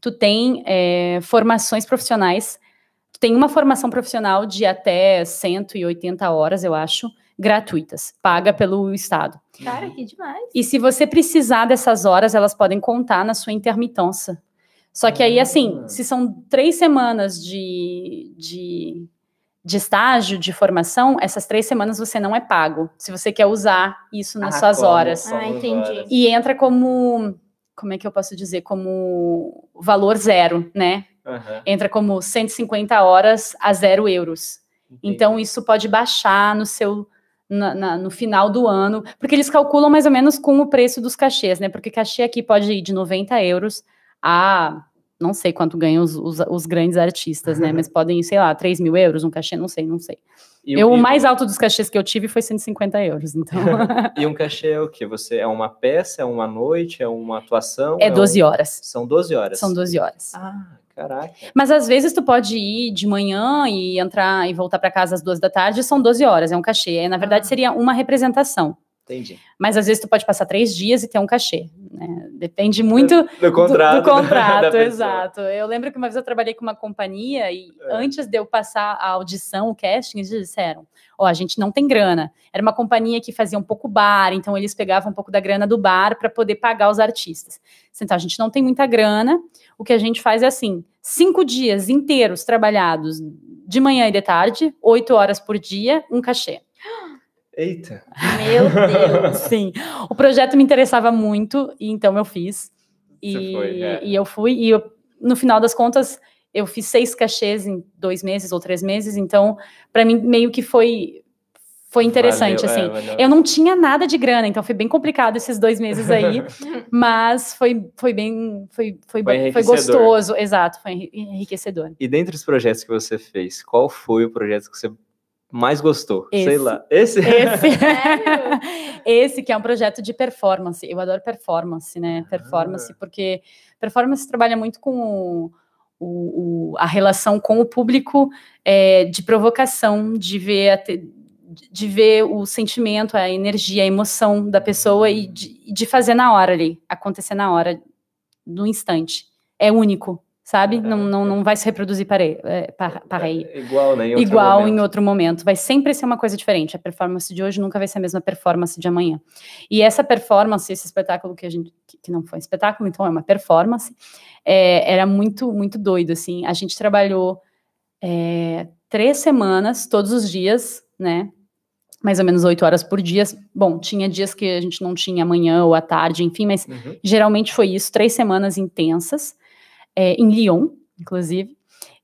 tu tem eh, formações profissionais, tu tem uma formação profissional de até 180 horas, eu acho, gratuitas, paga pelo Estado. Cara, que demais. E se você precisar dessas horas, elas podem contar na sua intermitância. Só que aí, assim, Ah. se são três semanas de, de, de estágio, de formação, essas três semanas você não é pago. Se você quer usar isso nas Ah, suas como? horas. Ah, entendi. E entra como. Como é que eu posso dizer? Como valor zero, né? Aham. Entra como 150 horas a zero euros. Então, isso pode baixar no seu. Na- na- no final do ano, porque eles calculam mais ou menos com o preço dos cachês, né? Porque cachê aqui pode ir de 90 euros a não sei quanto ganham os, os, os grandes artistas, né? [LAUGHS] Mas podem sei lá, 3 mil euros um cachê, não sei, não sei. E, eu, o mais alto dos cachês que eu tive foi 150 euros, então [LAUGHS] E um cachê é o quê? Você é uma peça, é uma noite, é uma atuação? é um- 12 horas. São 12 horas. São 12 horas. Ah, caraca. Mas às vezes tu pode ir de manhã e entrar e voltar para casa às duas da tarde, são 12 horas, é um cachê. É, na verdade, Ah. seria uma representação. Entendi. Mas às vezes tu pode passar três dias e ter um cachê. né? Depende muito Do do, contrato. do [LAUGHS] contrato, da pessoa. exato. Eu lembro que uma vez eu trabalhei com uma companhia e É. antes de eu passar a audição, o casting, eles disseram: Ó, a gente não tem grana. Era uma companhia que fazia um pouco bar, então eles pegavam um pouco da grana do bar para poder pagar os artistas. Então a gente não tem muita grana. O que a gente faz é assim: cinco dias inteiros trabalhados de manhã e de tarde, oito horas por dia, um cachê. Eita. Meu Deus. [LAUGHS] Sim. O projeto me interessava muito, e então eu fiz. E, Você foi, é. e eu fui, e eu, no final das contas, eu fiz seis cachês em dois meses ou três meses, então, para mim, meio que foi, foi interessante, Valeu, é, assim. valeu. Eu não tinha nada de grana, então foi bem complicado esses dois meses aí, [LAUGHS] mas foi, foi bem, foi, foi, Foi foi gostoso, exato, foi enri- enriquecedor. E dentre os projetos que você fez, qual foi o projeto que você mais gostou? Sei Esse. lá. Esse? Esse, [LAUGHS] [LAUGHS] esse que é um projeto de performance. Eu adoro performance, né? Performance, Ah. porque performance trabalha muito com o, o- a relação com o público é, de provocação, de ver, de ver o sentimento, a energia, a emoção da pessoa e de, de fazer na hora ali, acontecer na hora, no instante. É único, sabe? Não, não, não vai se reproduzir parei, é, pa- parei É igual, né? Em outro igual momento. em outro momento. Vai sempre ser uma coisa diferente. A performance de hoje nunca vai ser a mesma performance de amanhã. E essa performance, esse espetáculo que a gente que- que não foi um espetáculo, então é uma performance, é, era muito muito doido assim. A gente trabalhou é, três semanas, todos os dias, né? Mais ou menos oito horas por dia. Bom, tinha dias que a gente não tinha amanhã ou à tarde, enfim, mas Uhum. geralmente foi isso, três semanas intensas, é, em Lyon, inclusive.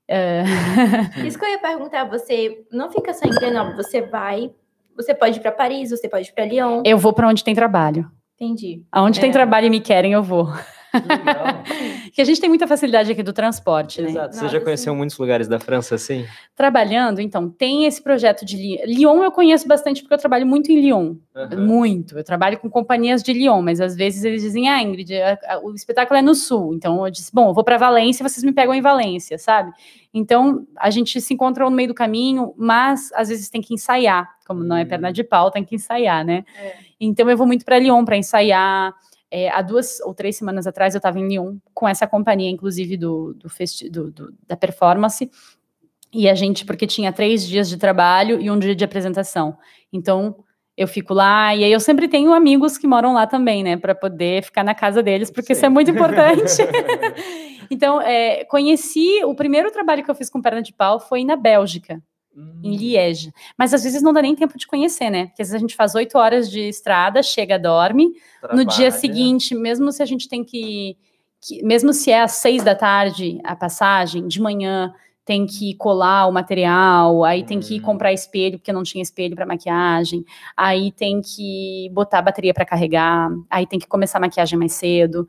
É, [LAUGHS] Isso que eu ia perguntar, você não fica só em Grenoble, você vai, você pode ir para Paris, você pode ir para Lyon. eu vou para onde tem trabalho. Entendi. Aonde tem É. trabalho e me querem, eu vou. Legal. que a gente tem muita facilidade aqui do transporte, né? Exato. Você Nossa, já conheceu muitos lugares da França assim? Trabalhando, então, tem esse projeto de Lyon. Lyon eu conheço bastante porque eu trabalho muito em Lyon. Aham. Muito. Eu trabalho com companhias de Lyon, mas às vezes eles dizem, ah, Ingrid, a- a- o espetáculo é no sul. Então eu disse, bom, eu vou para Valência, vocês me pegam em Valência, sabe? Então a gente se encontra no meio do caminho, mas às vezes tem que ensaiar. Como não é Hum. perna de pau, tem que ensaiar, né? É. Então eu vou muito para Lyon para ensaiar. É, há duas ou três semanas atrás eu estava em Lyon com essa companhia, inclusive do, do, festi- do- do- da performance. E a gente, porque tinha três dias de trabalho e um dia de apresentação. Então, eu fico lá, e aí eu sempre tenho amigos que moram lá também, né, para poder ficar na casa deles, porque isso é Sim. muito importante. [LAUGHS] então, é, conheci, o primeiro trabalho que eu fiz com perna de pau foi na Bélgica, em Liege. Mas às vezes não dá nem tempo de conhecer, né? Porque às vezes a gente faz oito horas de estrada, chega, dorme, no dia Trabalha. seguinte, mesmo se a gente tem que, que- mesmo se é às seis da tarde a passagem, de manhã tem que colar o material, aí tem que Hum. comprar espelho porque não tinha espelho para maquiagem, aí tem que botar a bateria para carregar, aí tem que começar a maquiagem mais cedo,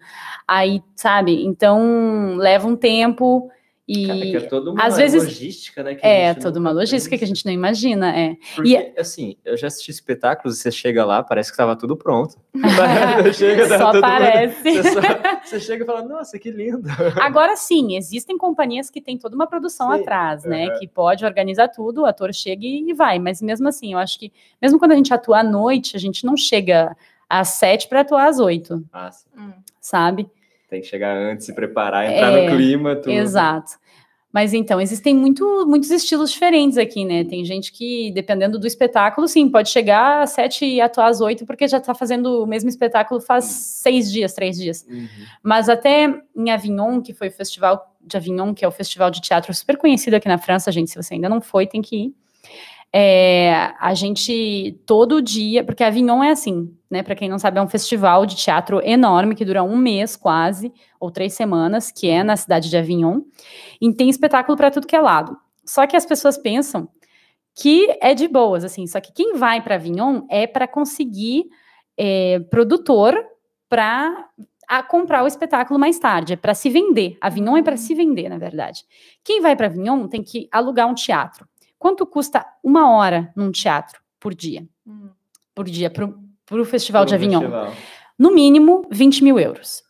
aí sabe? Então leva um tempo e Cara, que é toda uma às vezes- logística, né? é toda uma logística que a pensa. gente não imagina, é. Porque, assim, eu já assisti espetáculos e você chega lá, parece que estava tudo pronto. [LAUGHS] chega, Só mundo- parece. Você, só- você chega e fala, nossa, que lindo. Agora sim, existem companhias que têm toda uma produção Sim, atrás, né? aham. Que pode organizar tudo, o ator chega e vai. Mas mesmo assim, eu acho que, mesmo quando a gente atua à noite, a gente não chega às sete para atuar às oito, Nossa, Hum. sabe? tem que chegar antes, se preparar, entrar É, no clima, tudo. Exato. Mas então, existem muito, muitos estilos diferentes aqui, né? Tem gente que, dependendo do espetáculo, sim, pode chegar às sete e atuar às oito, porque já está fazendo o mesmo espetáculo faz seis dias, três dias. Uhum. Mas até em Avignon, que foi o festival de Avignon, que é o festival de teatro super conhecido aqui na França, gente, se você ainda não foi, tem que ir. É, a gente todo dia, porque Avignon é assim, né? Para quem não sabe, é um festival de teatro enorme que dura um mês quase, ou três semanas, que é na cidade de Avignon, e tem espetáculo para tudo que é lado. Só que as pessoas pensam que é de boas, assim. Só que quem vai para Avignon é para conseguir é, produtor para a comprar o espetáculo mais tarde, é para se vender. Avignon é para se vender, na verdade. Quem vai para Avignon tem que alugar um teatro. Quanto custa uma hora num teatro por dia? Hum. Por dia, para o Festival de No Avignon? festival. No mínimo, 20 mil euros.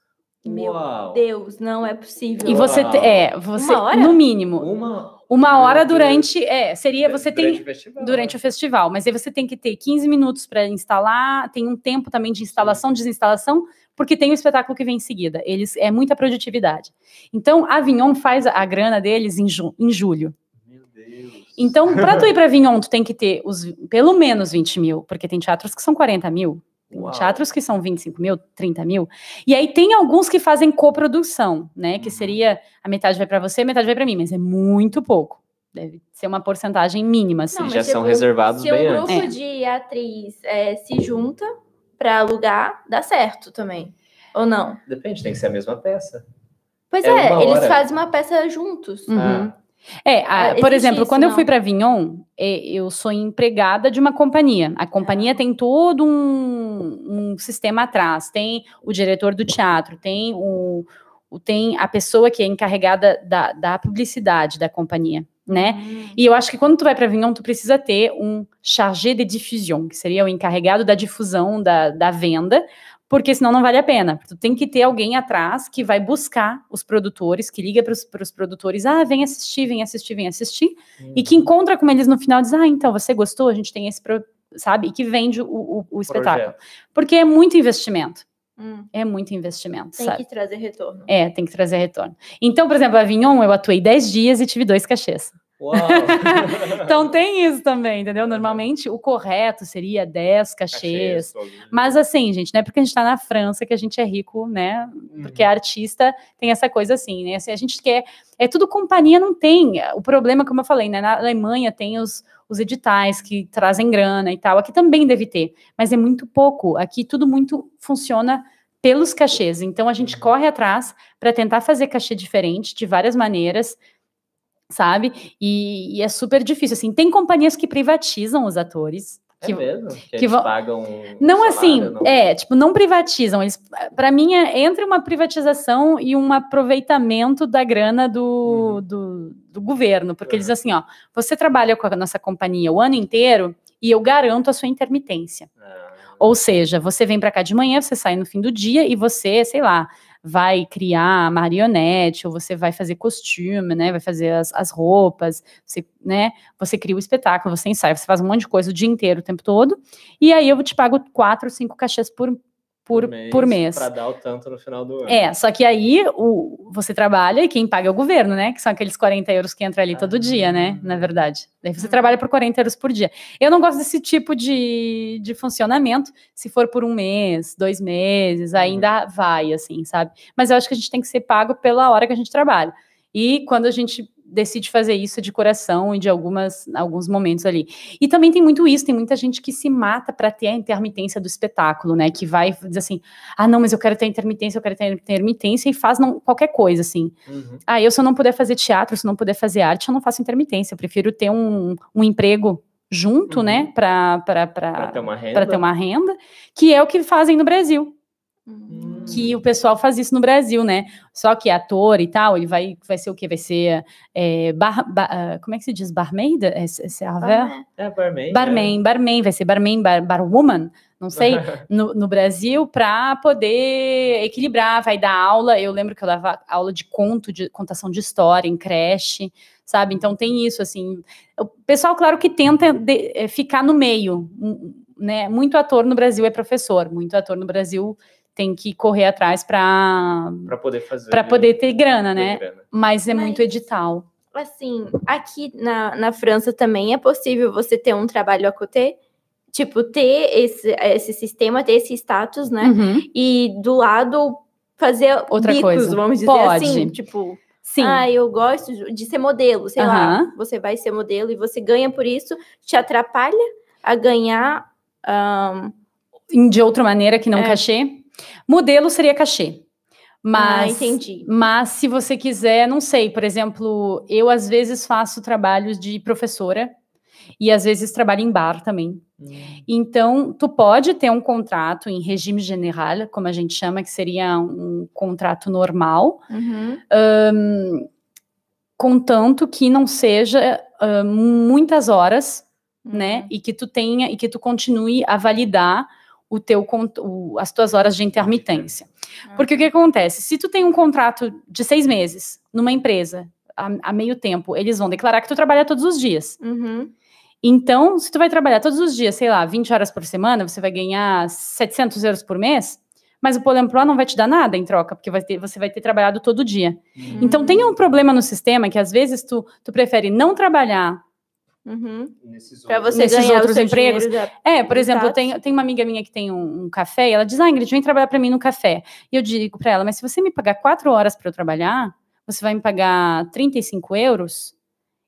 Meu Uau. Deus, não é possível. E você, te- é, você, Uma hora? no mínimo, Uma, uma hora Durante- é, seria, você tem, durante o festival. durante o festival, mas aí você tem que ter 15 minutos para instalar, tem um tempo também de instalação, desinstalação, porque tem o espetáculo que vem em seguida. Eles é muita produtividade. Então, a Avignon faz a, a grana deles em, ju- em julho. Então, para tu [LAUGHS] ir para Avignon, tu tem que ter os, pelo menos 20 mil, porque tem teatros que são 40 mil. Tem teatros que são 25 mil, 30 mil. E aí tem alguns que fazem coprodução, né? Que Uhum. seria a metade vai para você, a metade vai para mim, mas é muito pouco. Deve ser uma porcentagem mínima, assim. Não, já são tipo, reservados Se bem um antes. grupo É. de atriz é, se junta pra alugar, dá certo também. Ou não? Depende, tem que ser a mesma peça. Pois É é, eles fazem uma peça juntos. Uhum. Ah. É, a- Ah, por exemplo, isso, quando eu não? fui para Avignon, é, eu sou empregada de uma companhia. A companhia tem todo um, um sistema atrás. Tem o diretor do teatro, tem o, o- tem a pessoa que é encarregada da, da publicidade da companhia, né? Hum. E eu acho que quando tu vai para Avignon, tu precisa ter um chargé de diffusion, que seria o encarregado da difusão da, da venda, porque senão não vale a pena. Tu tem que ter alguém atrás que vai buscar os produtores, que liga para os produtores, ah, vem assistir, vem assistir, vem assistir, e que encontra com eles no final e diz, ah, então, você gostou? A gente tem esse, pro-", sabe? E que vende o, o, o espetáculo. Projeto. Porque é muito investimento. Hum, É muito investimento, tem sabe? que trazer retorno. É, tem que trazer retorno. Então, por exemplo, a Avignon, eu atuei 10 dias e tive dois cachês. [LAUGHS] Então tem isso também, entendeu? Normalmente o correto seria 10 cachês. Mas assim, gente, não é porque a gente tá na França que a gente é rico, né? Uhum. Porque artista tem essa coisa assim, né? Assim, a gente quer. É tudo companhia, não tem. O problema, como eu falei, né? Na Alemanha tem os, os editais que trazem grana e tal. Aqui também deve ter, mas é muito pouco. Aqui tudo muito funciona pelos cachês. Então a gente Uhum. corre atrás para tentar fazer cachê diferente, de várias maneiras sabe? E, e é super difícil, assim. Tem companhias que privatizam os atores, Que, é mesmo? Que, que vão... pagam. Não salário, assim, não? é, tipo, não privatizam. Eles, para mim, é entre uma privatização e um aproveitamento da grana do, uhum. do, do, governo. Porque uhum. eles assim: ó, você trabalha com a nossa companhia o ano inteiro e eu garanto a sua intermitência. Uhum. Ou seja, você vem para cá de manhã, você sai no fim do dia e você, sei lá, vai criar marionete, ou você vai fazer costume, né? Vai fazer as, as roupas, você, né? Você cria o espetáculo, você ensaia, você faz um monte de coisa o dia inteiro, o tempo todo. E aí eu te pago quatro, cinco cachês por, por, mês. Por mês. Para dar o tanto no final do ano. É, só que aí o, você trabalha e quem paga é o governo, né? Que são aqueles 40 euros que entra ali todo ah, dia, né? Na verdade. Daí você trabalha por 40 euros por dia. Eu não gosto desse tipo de, de funcionamento. Se for por um mês, dois meses, ainda vai, assim, sabe? Mas eu acho que a gente tem que ser pago pela hora que a gente trabalha. E quando a gente decide fazer isso de coração e de algumas alguns momentos ali. E também tem muito isso, tem muita gente que se mata para ter a intermitência do espetáculo, né? Que vai dizer assim: "Ah, não, mas eu quero ter intermitência, eu quero ter intermitência" e faz não, qualquer coisa assim. Uhum. Ah, eu se eu não puder fazer teatro, se eu não puder fazer arte, eu não faço intermitência, eu prefiro ter um, um emprego junto, uhum. né, para para ter, ter uma renda, que é o que fazem no Brasil. Uhum. Que o pessoal faz isso no Brasil, né? Só que ator e tal, ele vai, vai ser o quê? Vai ser. É, bar, bar, ah, como é que se diz? Barmaid? É, é, barman. É, barman. Barman, é. barman, vai ser barman, bar, barwoman, não sei, [LAUGHS] no, no Brasil, para poder equilibrar, vai dar aula. Eu lembro que eu dava aula de conto, de contação de história em creche, sabe? Então tem isso, assim. O pessoal, claro, que tenta de, é, ficar no meio. Né? Muito ator no Brasil é professor, muito ator no Brasil tem que correr atrás para poder fazer para poder ter grana, né? Grana. Mas é Mas, muito edital. Assim, aqui na, na França também é possível você ter um trabalho a côté, tipo ter esse, esse sistema, ter esse status, né? Uhum. E do lado fazer outra bicos, coisa. Vamos dizer Pode. assim, tipo Sim. Ah, eu gosto de ser modelo, sei uhum. lá. Você vai ser modelo e você ganha por isso, te atrapalha a ganhar. Um... De outra maneira que não é. cachê? Modelo seria cachê. Mas, ah, entendi. Mas se você quiser, não sei, por exemplo, eu às vezes faço trabalhos de professora e às vezes trabalho em bar também. Hum. Então, tu pode ter um contrato em regime general, como a gente chama, que seria um contrato normal, uhum. um, contanto que não seja uh, muitas horas, né, uhum. né? E que tu tenha e que tu continue a validar o teu, o, as tuas horas de intermitência. Ah. Porque o que acontece? Se tu tem um contrato de seis meses numa empresa, a, a meio tempo, eles vão declarar que tu trabalha todos os dias. Uhum. Então, se tu vai trabalhar todos os dias, sei lá, 20 horas por semana, você vai ganhar 700 euros por mês, mas o Emploi não vai te dar nada em troca, porque vai ter, você vai ter trabalhado todo dia. Uhum. Então, tem um problema no sistema que, às vezes, tu, tu prefere não trabalhar Uhum. Para você nesses ganhar outros empregos. É, por exemplo, tem, tem uma amiga minha que tem um, um café e ela diz: Ah, Ingrid, vem trabalhar para mim no café. E eu digo para ela: Mas se você me pagar quatro horas para eu trabalhar, você vai me pagar 35 euros.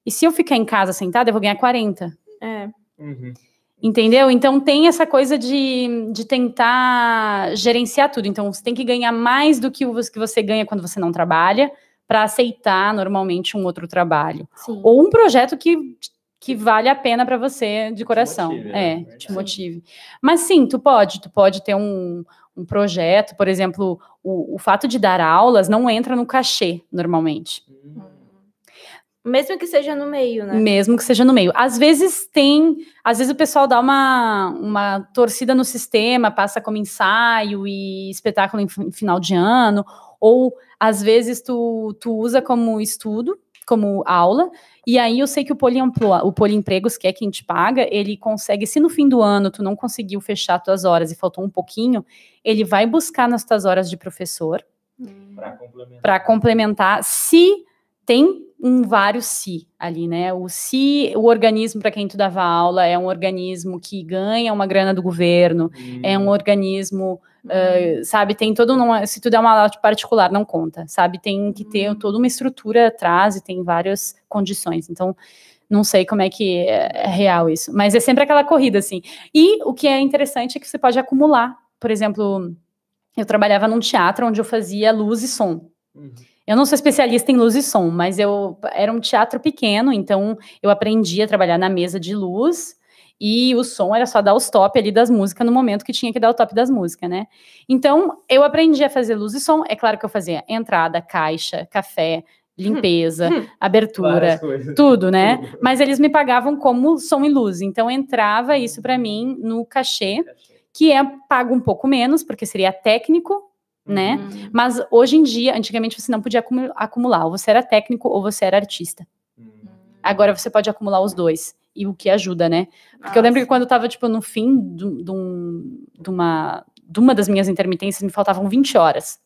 E se eu ficar em casa sentada, eu vou ganhar 40. É. Uhum. Entendeu? Então tem essa coisa de, de tentar gerenciar tudo. Então você tem que ganhar mais do que o que você ganha quando você não trabalha para aceitar normalmente um outro trabalho. Sim. Ou um projeto que que vale a pena para você de coração. Te motive, é, né? te motive. Mas sim, tu pode, tu pode ter um, um projeto, por exemplo, o, o fato de dar aulas não entra no cachê normalmente. Hum. Mesmo que seja no meio, né? Mesmo que seja no meio. Às vezes tem, às vezes o pessoal dá uma, uma torcida no sistema, passa como ensaio e espetáculo em, em final de ano, ou às vezes tu, tu usa como estudo, como aula, e aí eu sei que o Poliemploi, o Poliempregos, que é quem te paga, ele consegue, se no fim do ano tu não conseguiu fechar tuas horas e faltou um pouquinho, ele vai buscar nas tuas horas de professor hum. para complementar. complementar. Se tem um vários se ali, né? O se o organismo para quem tu dava aula é um organismo que ganha uma grana do governo, hum. é um organismo Uh, sabe, tem todo uma, se tu der uma aula particular, não conta, sabe, tem que ter uhum. toda uma estrutura atrás e tem várias condições, então não sei como é que é, é, real isso, mas é sempre aquela corrida, assim, e o que é interessante é que você pode acumular, por exemplo, eu trabalhava num teatro onde eu fazia luz e som, uhum. Eu não sou especialista em luz e som, mas eu era um teatro pequeno, então eu aprendi a trabalhar na mesa de luz E o som era só dar os top ali das músicas no momento que tinha que dar o top das músicas, né? Então, eu aprendi a fazer luz e som. É claro que eu fazia entrada, caixa, café, limpeza, [LAUGHS] abertura, tudo, né? Tudo. Mas eles me pagavam como som e luz. Então, entrava isso para mim no cachê, que é pago um pouco menos, porque seria técnico, né? Hum. Mas hoje em dia, antigamente você não podia acumu- acumular, ou você era técnico ou você era artista. Hum. Agora você pode acumular os dois. E o que ajuda, né? Porque eu lembro que quando eu tava, tipo, no fim de, de um- de uma, de uma das minhas intermitências, me faltavam 20 horas.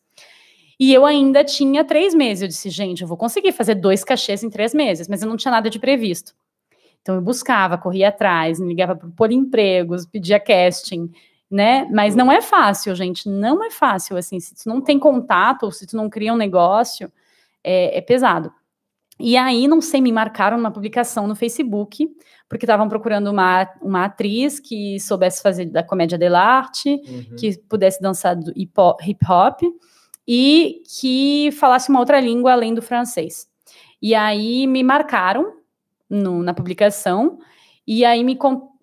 E eu ainda tinha três meses. Eu disse, gente, eu vou conseguir fazer dois cachês em três meses, mas eu não tinha nada de previsto. Então eu buscava, corria atrás, me ligava para por empregos, pedia casting, né? Mas não é fácil, gente. Não é fácil. Assim, se tu não tem contato, ou se tu não cria um negócio, é, é pesado. E aí, não sei, me marcaram numa publicação no Facebook, porque estavam procurando uma, uma atriz que soubesse fazer da comédia dell'arte, Uhum. que pudesse dançar do hip hop e que falasse uma outra língua além do francês. E aí me marcaram no- na publicação, e aí me,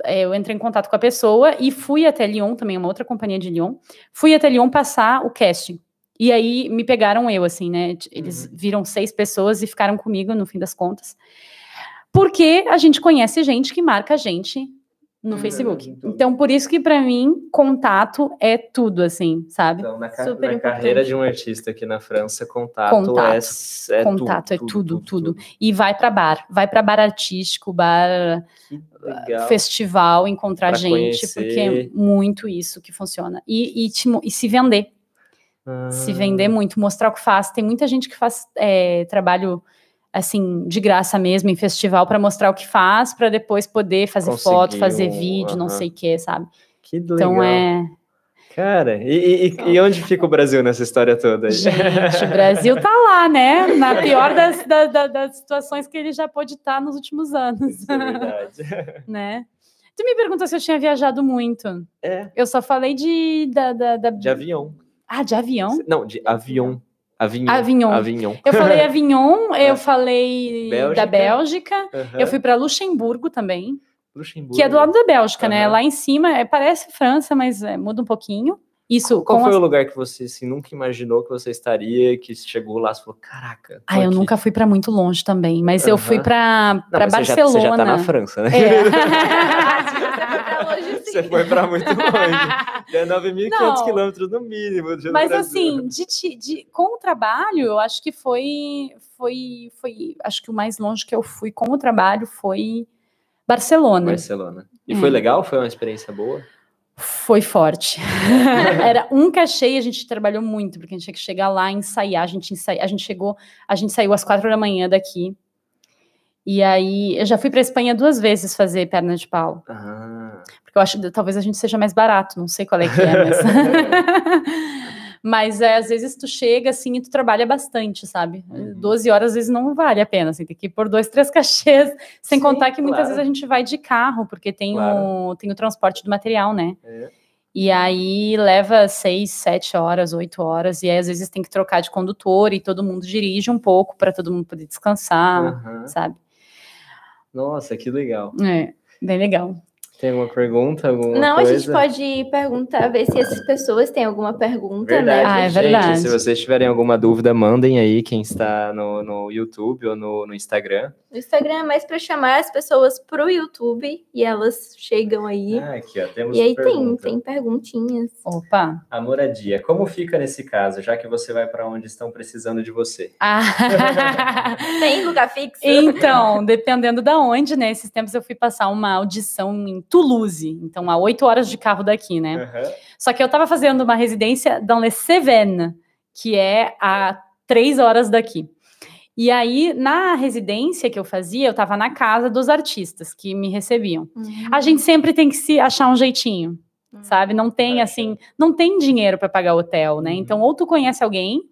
eh, eu entrei em contato com a pessoa e fui até Lyon, também uma outra companhia de Lyon, fui até Lyon passar o casting. E aí me pegaram eu, assim, né? Eles viram seis pessoas e ficaram comigo no fim das contas. Porque a gente conhece gente que marca a gente no Hum, Facebook. tudo. Então, por isso que para mim, contato é tudo, assim, sabe? Então, na, ca- Super na carreira de um artista aqui na França, contato, Contato. é, é Contato, é tudo, tudo. E vai para bar, vai para bar artístico, bar festival, encontrar Pra gente, porque é conhecer. muito isso que funciona. E, e, te e se vender, se Ah, vender muito, mostrar o que faz. Tem muita gente que faz é, trabalho assim de graça mesmo em festival para mostrar o que faz, para depois poder fazer Conseguir foto, fazer vídeo, não aham. sei o que, sabe? Que legal. Então é, Cara, e, e- e- onde fica o Brasil nessa história toda? gente, o Brasil tá lá, né? Na pior das, da- da- das situações que ele já pôde estar nos últimos anos, Isso é verdade. [LAUGHS] né? Tu me perguntou se eu tinha viajado muito. É, Eu só falei de da, da, da- de avião. ah de avião. Não, de avião. Avignon. Avignon. Avignon. Eu falei Avignon, [LAUGHS] É. eu falei da Bélgica. Bélgica, Aham. eu fui para Luxemburgo também, Luxemburgo. que é do lado da Bélgica, né? Aham. Lá em cima é, parece França, mas é, muda um pouquinho. Isso Qual foi as- o lugar que você assim, nunca imaginou que você estaria, que chegou lá e falou, caraca. Ah, eu aqui." nunca fui para muito longe também, mas eu fui para mas você já- Barcelona. Você já, tá na França, né? É. [LAUGHS] [LAUGHS] Você foi pra muito longe. [LAUGHS] É 9.500 Não. quilômetros no mínimo. do Mas Brasil. assim, de, de- com o trabalho, eu acho que foi, foi, foi, acho que o mais longe que eu fui com o trabalho foi Barcelona. Barcelona. E É. foi legal? Foi uma experiência boa? Foi forte. [LAUGHS] Era um cachê e a gente trabalhou muito, porque a gente tinha que chegar lá e ensaiar. A gente, ensai... a gente chegou, a gente saiu às quatro da manhã daqui. E aí, eu já fui para Espanha duas vezes fazer perna de pau. Ah, Porque eu acho que talvez a gente seja mais barato, não sei qual é que é, mas. [LAUGHS] mas é, às vezes tu chega assim e tu trabalha bastante, sabe? Uhum. 12 horas às vezes não vale a pena, assim, tem que ir por dois, três [LAUGHS] cachês, sem Sim, contar que muitas claro. vezes a gente vai de carro, porque tem, Claro. o, tem o transporte do material, né? é. E aí leva seis, sete horas, oito horas, e aí às vezes tem que trocar de condutor e todo mundo dirige um pouco para todo mundo poder descansar, Aham. sabe? Nossa, que legal. É, bem legal. Tem alguma pergunta? Alguma Não, a coisa? gente pode perguntar, ver se essas pessoas têm alguma pergunta, Verdade. né? Ah, é gente, verdade. Se vocês tiverem alguma dúvida, mandem aí quem está no, no YouTube ou no, no Instagram. O Instagram é mais para chamar as pessoas pro YouTube e elas chegam aí. Ah, aqui, ó, temos e aí tem, pergunta. tem perguntinhas. Opa! A moradia, como fica nesse caso, já que você vai para onde estão precisando de você? Ah. [LAUGHS] Tem lugar fixo? Então, dependendo da onde, né? Esses tempos eu fui passar uma audição em Toulouse, então a oito horas de carro daqui, né? Aham. Só que eu tava fazendo uma residência dans les Cévennes, que é a três horas daqui. E aí, na residência que eu fazia, eu tava na casa dos artistas que me recebiam. Uhum. A gente sempre tem que se achar um jeitinho, Hum. sabe? Não tem assim, não tem dinheiro para pagar hotel, né? Uhum. Então, ou tu conhece alguém,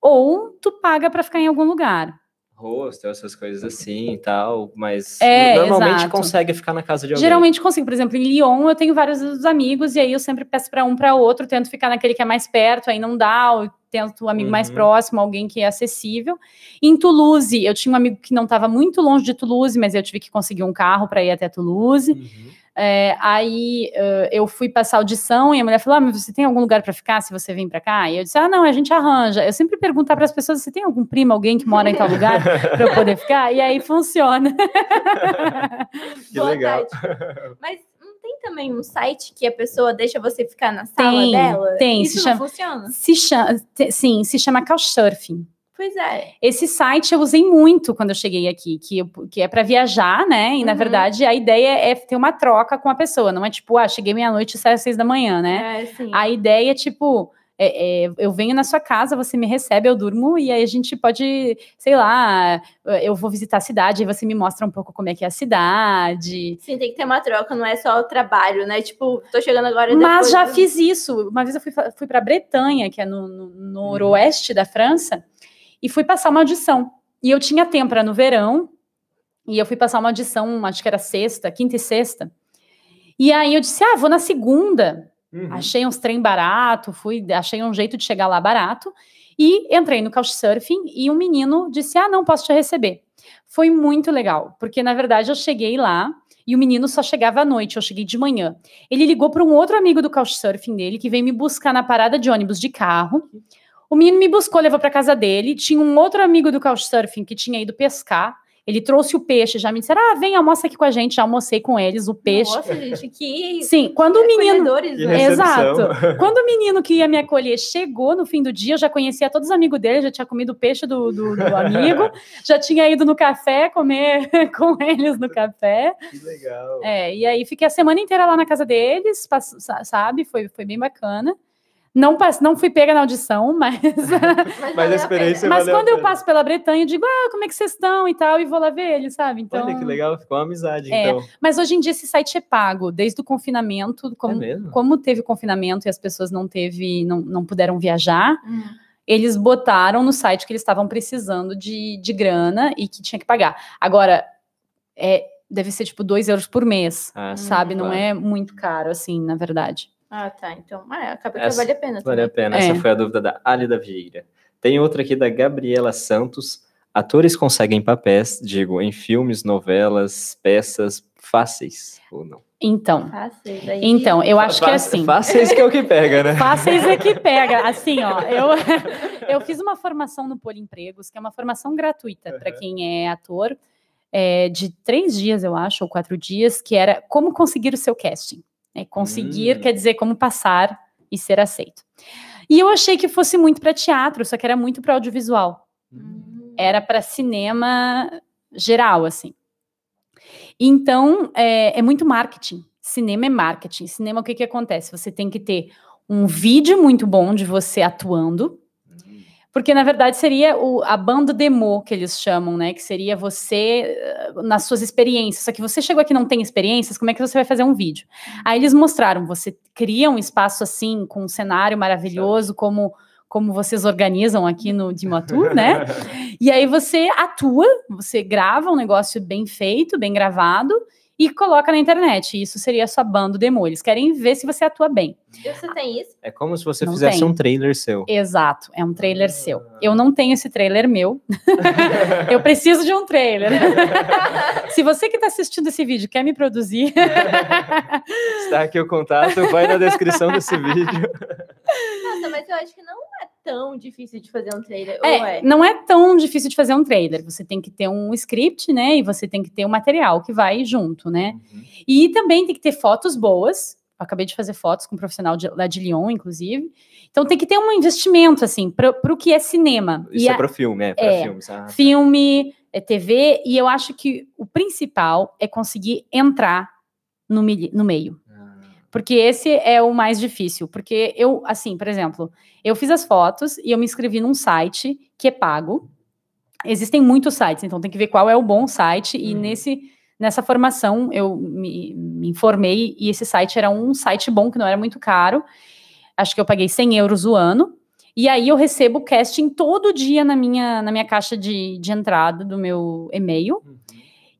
ou tu paga para ficar em algum lugar. Hostel, essas coisas assim e tal, mas É, normalmente exato. consegue ficar na casa de alguém. Geralmente consigo, por exemplo, em Lyon eu tenho vários amigos e aí eu sempre peço para um para outro, tento ficar naquele que é mais perto, aí não dá, eu tento o amigo mais Uhum. próximo, alguém que é acessível. Em Toulouse, eu tinha um amigo que não estava muito longe de Toulouse, mas eu tive que conseguir um carro para ir até Toulouse. Uhum. É, aí uh, eu fui passar audição e a mulher falou: ah, mas você tem algum lugar para ficar se você vir para cá? E eu disse: ah, não, a gente arranja. Eu sempre pergunto para as pessoas: você tem algum primo, alguém que mora em tal lugar [LAUGHS] para eu poder ficar? E aí funciona. [LAUGHS] que legal. [LAUGHS] Mas não tem também um site que a pessoa deixa você ficar na sala tem, dela? Tem, Isso se não chama, funciona? Se chama, sim, se chama Couchsurfing. Pois é. Esse site eu usei muito quando eu cheguei aqui, que, eu, que é para viajar, né? E uhum. na verdade a ideia é ter uma troca com a pessoa, não é tipo, ah, cheguei meia-noite e saio às seis da manhã, né? É, sim. A ideia é tipo. É, é, eu venho na sua casa, você me recebe, eu durmo e aí a gente pode, sei lá, eu vou visitar a cidade e você me mostra um pouco como é que é a cidade. Sim, tem que ter uma troca, não é só o trabalho, né? Tipo, tô chegando agora. Mas já do... fiz isso. Uma vez eu fui, fui para Bretanha, que é no, no, no noroeste da França e fui passar uma audição. E eu tinha tempo, era no verão, e eu fui passar uma audição, acho que era sexta, quinta e sexta. E aí eu disse: ah, vou na segunda. Uhum. Achei uns trem barato, fui, achei um jeito de chegar lá barato. E entrei no Couchsurfing e um menino disse: Ah, não, posso te receber. Foi muito legal, porque na verdade eu cheguei lá e o menino só chegava à noite, eu cheguei de manhã. Ele ligou para um outro amigo do Couchsurfing dele que veio me buscar na parada de ônibus de carro. O menino me buscou, levou para casa dele. Tinha um outro amigo do Couchsurfing que tinha ido pescar. Ele trouxe o peixe, já me disseram: ah, vem, almoça aqui com a gente. Já almocei com eles o peixe. Nossa, gente, que. [LAUGHS] Sim, quando o menino. Né? Exato. [LAUGHS] quando o menino que ia me acolher chegou no fim do dia, eu já conhecia todos os amigos dele, já tinha comido o peixe do, do, do [LAUGHS] amigo, já tinha ido no café comer com eles no café. Que legal. É, e aí fiquei a semana inteira lá na casa deles, sabe? Foi, foi bem bacana. Não, não fui pega na audição, [LAUGHS] mas. mas, [LAUGHS] mas a experiência Mas quando eu passo pela Bretanha, eu digo, ah, como é que vocês estão e tal, e vou lá ver eles, sabe? Então, Olha que legal, ficou uma amizade, é, então. Mas hoje em dia esse site é pago, desde o confinamento, como, é como teve confinamento e as pessoas não teve, não, não puderam viajar. Hum. Eles botaram no site que eles estavam precisando de, de grana e que tinha que pagar. Agora, é, deve ser tipo 2 euros por mês, ah, sabe? Sim, não claro. é muito caro, assim, na verdade. Ah, tá. Então, ah, acaba que vale a pena. Vale a pena. É. Essa foi a dúvida da Alida Vieira. Tem outra aqui da Gabriela Santos. Atores conseguem papéis, digo, em filmes, novelas, peças fáceis ou não? Então, fáceis, então eu acho que é assim. Fáceis que é o que pega, né? Fáceis é que [LAUGHS] pega. Assim, ó, eu, [LAUGHS] eu fiz uma formação no Empregos, que é uma formação gratuita uhum. para quem é ator, é, de três dias, eu acho, ou quatro dias, que era como conseguir o seu casting. É, conseguir hum. quer dizer como passar e ser aceito. E eu achei que fosse muito para teatro, só que era muito para audiovisual. Hum. Era para cinema geral, assim. Então, é, é, muito marketing. Cinema é marketing. Cinema, o que, que acontece? Você tem que ter um vídeo muito bom de você atuando, porque, na verdade, seria o, a banda demo que eles chamam, né? Que seria você eh, nas suas experiências. Só que você chegou aqui e não tem experiências, como é que você vai fazer um vídeo? Aí eles mostraram, você cria um espaço assim, com um cenário maravilhoso, como como vocês organizam aqui no Dimatur, [LAUGHS] né? e aí você atua, você grava um negócio bem feito, bem gravado, e coloca na internet. Isso seria a sua banda demo. Eles querem ver se você atua bem. E você tem isso? É como se você não fizesse tem. um trailer seu. Exato, é um trailer ah. seu. Eu não tenho esse trailer meu. [LAUGHS] eu preciso de um trailer. [LAUGHS] se você que está assistindo esse vídeo quer me produzir. Está aqui o contato, vai na descrição desse [LAUGHS] vídeo. Nossa, mas eu acho que não tão difícil de fazer um trailer. É, é, Não é tão difícil de fazer um trailer. Você tem que ter um script, né? E você tem que ter um material que vai junto, né? Uhum. E também tem que ter fotos boas. Eu acabei de fazer fotos com um profissional de, lá de Lyon, inclusive. Então tem que ter um investimento, assim, para o que é cinema. Isso e é para filme, é para é, filmes. Ah, filme, é TV, e eu acho que o principal é conseguir entrar no, no meio. Porque esse é o mais difícil. Porque eu, assim, por exemplo, eu fiz as fotos e eu me inscrevi num site que é pago. Existem muitos sites, então tem que ver qual é o bom site. E uhum. nesse, nessa formação eu me, me, informei e esse site era um site bom, que não era muito caro. Acho que eu paguei 100 euros o ano. E aí eu recebo casting todo dia na minha, na minha caixa de, de entrada do meu e-mail. Uhum.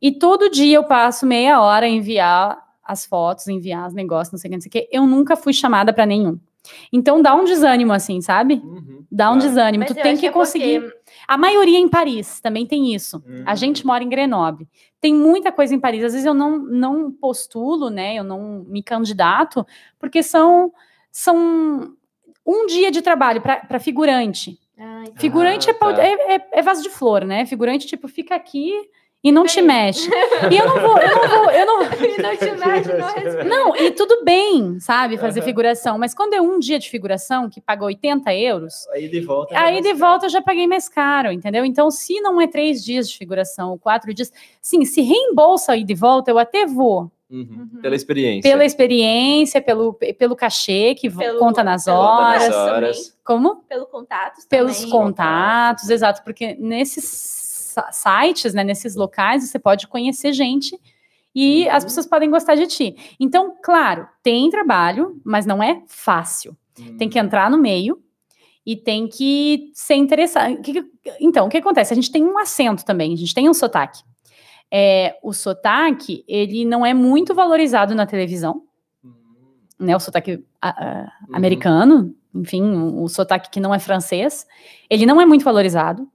E todo dia eu passo meia hora a enviar as fotos, enviar os negócios, não sei o que, não sei o que. Eu nunca fui chamada para nenhum. Então dá um desânimo, assim, sabe? Uhum. Dá um Claro. desânimo. Mas tu tem que é porque- conseguir. A maioria em Paris também tem isso. A Hum. gente mora em Grenoble. Tem muita coisa em Paris. Às vezes eu não, não postulo, né? Eu não me candidato, porque são, são um dia de trabalho para figurante. Ah, entendi. Figurante Ah, é, pau- tá. é, é- é vaso de flor, né? Figurante, tipo, fica aqui e não te Peraí. mexe. E eu não vou, eu não vou, eu não. [LAUGHS] E não te mexe, não. [LAUGHS] Não, e tudo bem, sabe, fazer Aham. figuração. Mas quando é um dia de figuração, que paga 80 euros, Aí de volta. Aí de volta eu já paguei mais caro, entendeu? Então, se não é três dias de figuração, ou quatro dias, sim, se reembolsa aí de volta, eu até vou. Uhum. Pela experiência. Pela experiência, pelo, pelo cachê que Pelo- conta nas horas. Conta nas horas. Como? Pelo contato Pelos também. contatos, exato, porque nesses sites, né, nesses locais, você pode conhecer gente e Uhum. as pessoas podem gostar de ti. Então, claro, tem trabalho, mas não é fácil. Tem que entrar no meio e tem que ser interessante. Então, o que acontece? A gente tem um acento também, a gente tem um sotaque. É, o sotaque, ele não é muito valorizado na televisão, Hum. né? O sotaque a- a- Uhum. americano, enfim, o, o sotaque que não é francês, ele não é muito valorizado.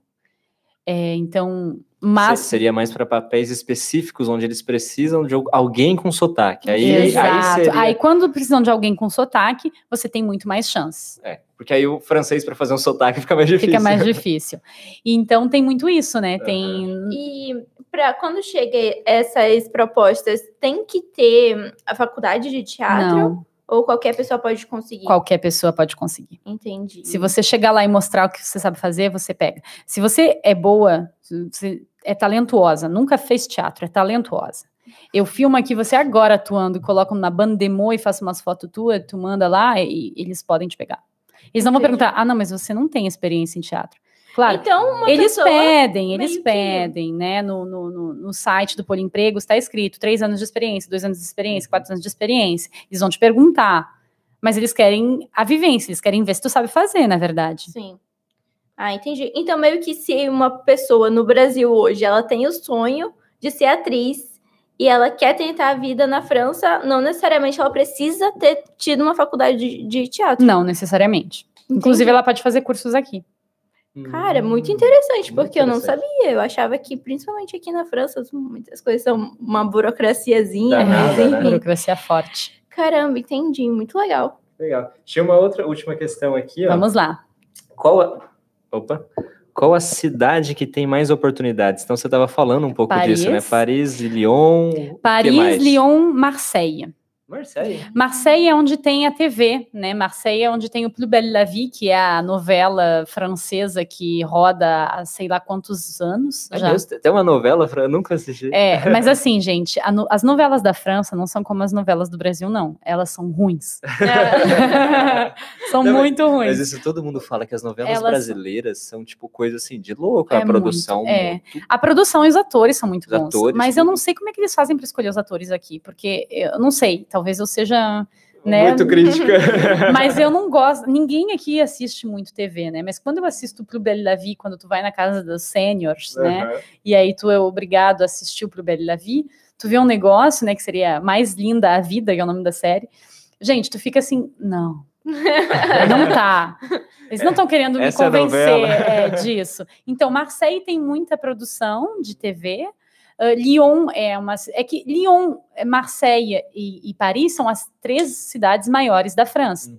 É, então, mas Se- Seria mais para papéis específicos, onde eles precisam de al- alguém com sotaque. Aí, Exato. aí seria... Aí, quando precisam de alguém com sotaque, você tem muito mais chance. É, porque aí o francês para fazer um sotaque fica mais difícil. Fica mais difícil. Então, tem muito isso, né? Tem. E para quando chega essas propostas, tem que ter a faculdade de teatro Não, ou qualquer pessoa pode conseguir? qualquer pessoa pode conseguir. Entendi. Se você chegar lá e mostrar o que você sabe fazer, você pega. Se você é boa, você é talentuosa, nunca fez teatro, é talentuosa. Eu filmo aqui você agora atuando e coloco na banda demo e faço umas fotos tuas, tu manda lá e, eles podem te pegar. Eles não vão perguntar, ah, não, mas você não tem experiência em teatro. Claro, Então, eles pedem, eles que- pedem, né? No, no, no, site do Poliemprego está escrito três anos de experiência, dois anos de experiência, quatro anos de experiência. Eles vão te perguntar, mas eles querem a vivência, eles querem ver se tu sabe fazer, na verdade. Sim. Ah, entendi. Então, meio que se uma pessoa no Brasil hoje, ela tem o sonho de ser atriz e ela quer tentar a vida na França, não necessariamente ela precisa ter tido uma faculdade de, de teatro. Não necessariamente. Inclusive, ela pode fazer cursos aqui. Cara, muito Hum, interessante, muito porque eu não interessante. sabia. Eu achava que, principalmente aqui na França, muitas coisas são uma burocraciazinha, Danada, mas né? enfim. Burocracia forte. Caramba, entendi. Muito legal. Legal. Tinha uma outra última questão aqui, ó. Vamos lá. Qual a... Opa. Qual a cidade que tem mais oportunidades? Então você estava falando um pouco Paris. disso, né? Paris, Lyon. Paris? Lyon, Marseille. Marseille. Marseille é onde tem a TV, né? Marseille é onde tem o Plus Belle la Vie, que é a novela francesa que roda há sei lá quantos anos. Ai, já. Deus, tem uma novela? Eu nunca assisti. É, [LAUGHS] mas assim, gente, no- as novelas da França não são como as novelas do Brasil, não. Elas são ruins. [LAUGHS] [LAUGHS] são Não, mas- muito ruins. Mas isso todo mundo fala que as novelas Elas- brasileiras são tipo coisa assim de louco, É a produção. muito, é. muito- A produção e os atores são muito Os bons. atores mas são eu não sei como é que eles fazem para escolher os atores aqui, porque eu não sei, talvez eu seja. Né? Muito crítica. [LAUGHS] Mas eu não gosto, ninguém aqui assiste muito TV, né? Mas quando eu assisto pro Belle la Vie, quando tu vai na casa dos seniors, né? Aham. E aí tu é obrigado a assistir pro Belle la Vie, tu vê um negócio, né, que seria Mais Linda a Vida, que é o nome da série. Gente, tu fica assim, não. [LAUGHS] Não tá. Eles não estão querendo me Essa é a convencer novela. é, disso. Então, Marseille tem muita produção de TV. Uh, Lyon é uma. É que Lyon, Marseille e, e Paris são as três cidades maiores da França. Uhum.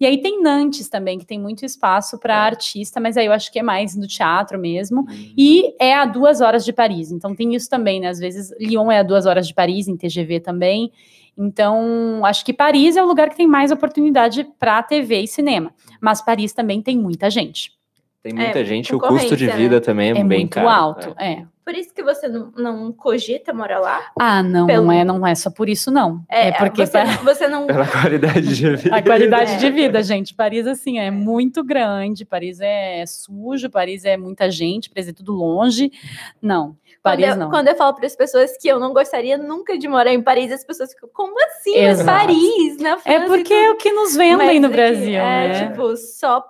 E aí tem Nantes também, que tem muito espaço para É. artista, mas aí eu acho que é mais no teatro mesmo. Uhum. E é a duas horas de Paris. Então tem isso também, né? Às vezes Lyon é a duas horas de Paris, em TGV também. Então, acho que Paris é o lugar que tem mais oportunidade para TV e cinema. Mas Paris também tem muita gente. Tem muita É, gente, o custo de concorrência, vida né? também é, É, bem muito caro. alto. é. É. Por isso que você não, não cogita morar lá? Ah, não, Pelo- não é, não é só por isso, não. É, porque você, você não. Pela [LAUGHS] qualidade de vida. A qualidade É. de vida, gente. Paris, assim, é muito grande. Paris é sujo, Paris é muita gente, Paris é tudo longe. Não, Quando Paris eu, não. quando eu falo para as pessoas que eu não gostaria nunca de morar em Paris, as pessoas ficam, como assim? Exato. Paris, na França. É porque é o que nos vendem Mas no Brasil, É, né? tipo, só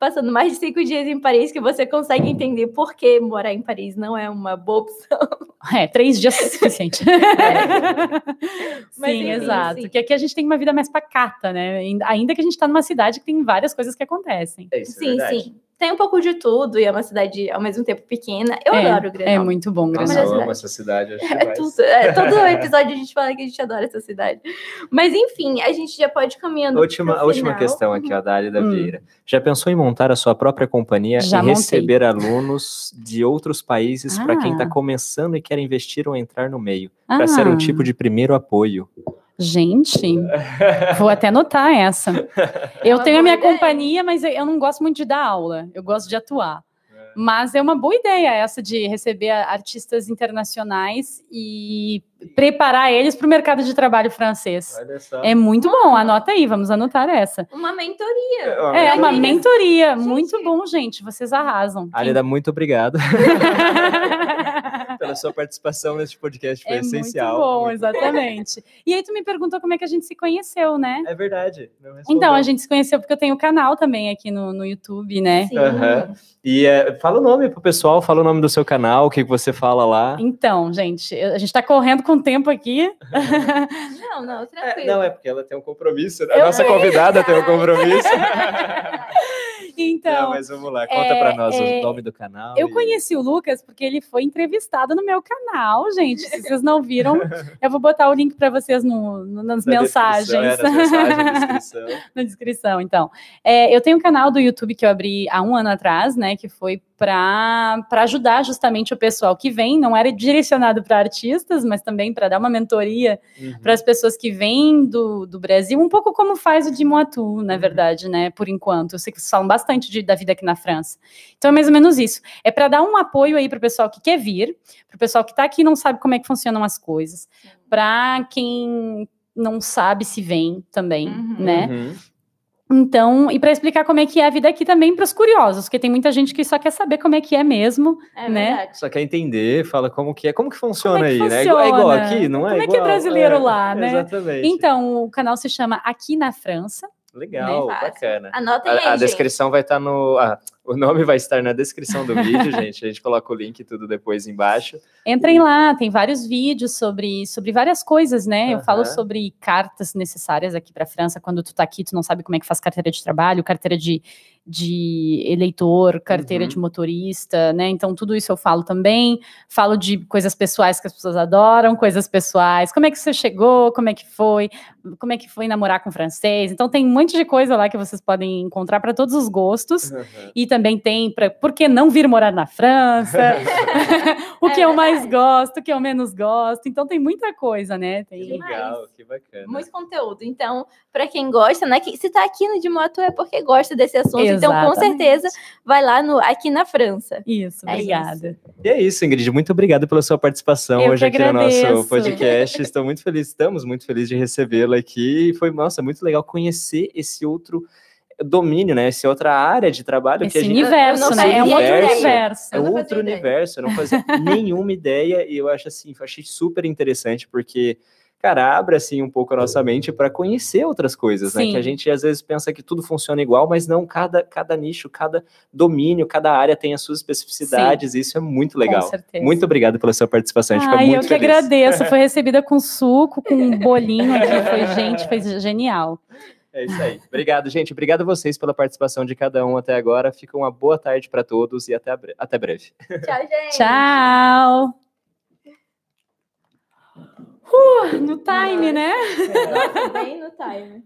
passando mais de cinco dias em Paris que você consegue entender por que morar em Paris não é uma boa opção. [LAUGHS] É, três dias é suficiente. [LAUGHS] Mas, sim, enfim, exato. sim. Que aqui a gente tem uma vida mais pacata, né? Ainda- que a gente tá numa cidade que tem várias coisas que acontecem. É isso, é Sim, verdade. sim. Tem um pouco de tudo e é uma cidade ao mesmo tempo pequena. Eu É, adoro o É muito bom, Nossa, Grenoble. eu amo essa cidade. Acho É tudo. É, todo [LAUGHS] episódio a gente fala que a gente adora essa cidade. Mas enfim, a gente já pode ir caminhando. Última, a última questão aqui, ó, da área da Hum. Vieira. Já pensou em montar a sua própria companhia Já e montei. receber alunos de outros países para quem está Ah. começando e quer investir ou entrar no meio? Para ser um Ah, tipo de primeiro apoio. Gente, [LAUGHS] vou até anotar essa. Eu uma tenho a minha ideia. companhia, mas eu não gosto muito de dar aula. Eu gosto de atuar. É. Mas é uma boa ideia essa de receber artistas internacionais e preparar eles para o mercado de trabalho francês. É muito bom, anota aí, vamos anotar essa. Uma mentoria. É uma Gente, mentoria, gente. muito bom, gente. Vocês arrasam. Alida, muito obrigado [LAUGHS] pela sua participação neste podcast. Foi é essencial. muito bom, Muito- exatamente. E aí tu me perguntou como é que a gente se conheceu, né? É verdade. Então, a gente se conheceu porque eu tenho um canal também aqui no, no YouTube, né? Sim. Aham. E é, fala o nome pro pessoal, fala o nome do seu canal, o que, que você fala lá. Então, gente, a gente tá correndo com o tempo aqui. [LAUGHS] Não, não, É, tranquilo. não, é porque ela tem um compromisso. né? A Eu nossa convidada tem um compromisso. [LAUGHS] Então, não, mas vamos lá, conta é, pra nós é, o nome do canal. eu e- conheci o Lucas porque ele foi entrevistado no meu canal, gente. Se vocês não viram, [LAUGHS] eu vou botar o link para vocês no- no- nas na mensagens. descrição, É, na descrição. [LAUGHS] na descrição, então. É, eu tenho um canal do YouTube que eu abri há um ano atrás, né? Que foi para ajudar justamente o pessoal que vem. Não era direcionado para artistas, mas também para dar uma mentoria Uhum. para as pessoas que vêm do, do Brasil, um pouco como faz o de Moatu, na verdade, né? Por enquanto. Eu sei que vocês falam bastante de- da vida aqui na França. Então é mais ou menos isso. É para dar um apoio aí para o pessoal que quer vir, para o pessoal que está aqui e não sabe como é que funcionam as coisas, para quem não sabe se vem também, Uhum. né? Uhum. Então, e para explicar como é que é a vida aqui também para os curiosos, porque tem muita gente que só quer saber como é que é mesmo. É né? verdade. Só quer entender, fala como que é, como que funciona Como é aí, que né? É igual- É igual funciona? aqui, não é Como é que é igual? brasileiro lá, né? Exatamente. Então, o canal se chama Aqui na França. Legal, fácil. bacana. Anotem aí, A, a gente. descrição vai estar no. ah, o nome vai estar na descrição do vídeo, [LAUGHS] gente. A gente coloca o link e tudo depois embaixo. Entrem lá, tem vários vídeos sobre, sobre várias coisas, né? Eu Aham. falo sobre cartas necessárias aqui para a França. Quando tu tá aqui, tu não sabe como é que faz carteira de trabalho, carteira de, de eleitor, carteira Uhum. de motorista, né? Então, tudo isso eu falo também. Falo de coisas pessoais que as pessoas adoram, coisas pessoais. Como é que você chegou? Como é que foi? Como é que foi namorar com francês? Então, tem um monte de coisa lá que vocês podem encontrar para todos os gostos. E também tem para por que não vir morar na França? [LAUGHS] [LAUGHS] o que É eu mais gosto, o que eu menos gosto. Então tem muita coisa, né? Que Tem... legal, que bacana. Muito conteúdo. Então, para quem gosta, né? que- Se tá aqui no de moto é porque gosta desse assunto. Então, com Exatamente. certeza, vai lá no aqui na França. Isso, É obrigada. E é isso, Ingrid. Muito obrigado pela sua participação Eu hoje que aqui no nosso agradeço. podcast. [LAUGHS] Estou muito feliz, estamos muito felizes de recebê-la aqui. E foi, nossa, muito legal conhecer esse outro domínio, né? Essa outra área de trabalho que Esse a gente universo, né? É um outro universo. É outro universo, eu não fazia [LAUGHS] nenhuma ideia e eu acho assim, eu achei super interessante porque, cara, abre assim um pouco a nossa mente para conhecer outras coisas, né? Sim. Que a gente às vezes pensa que tudo funciona igual, mas não, cada, cada nicho, cada domínio, cada área tem as suas especificidades, e isso é muito legal. Com certeza. Muito obrigado pela sua participação, a gente fica muito eu que feliz. agradeço. [LAUGHS] Foi recebida com suco, com um bolinho aqui. Foi, gente, foi genial. É isso aí. Obrigado, gente. Obrigado a vocês pela participação de cada um até agora. Fica uma boa tarde para todos e até, bre- até breve. Tchau, gente. Tchau. Uh, no time, né? Nossa, bem no time.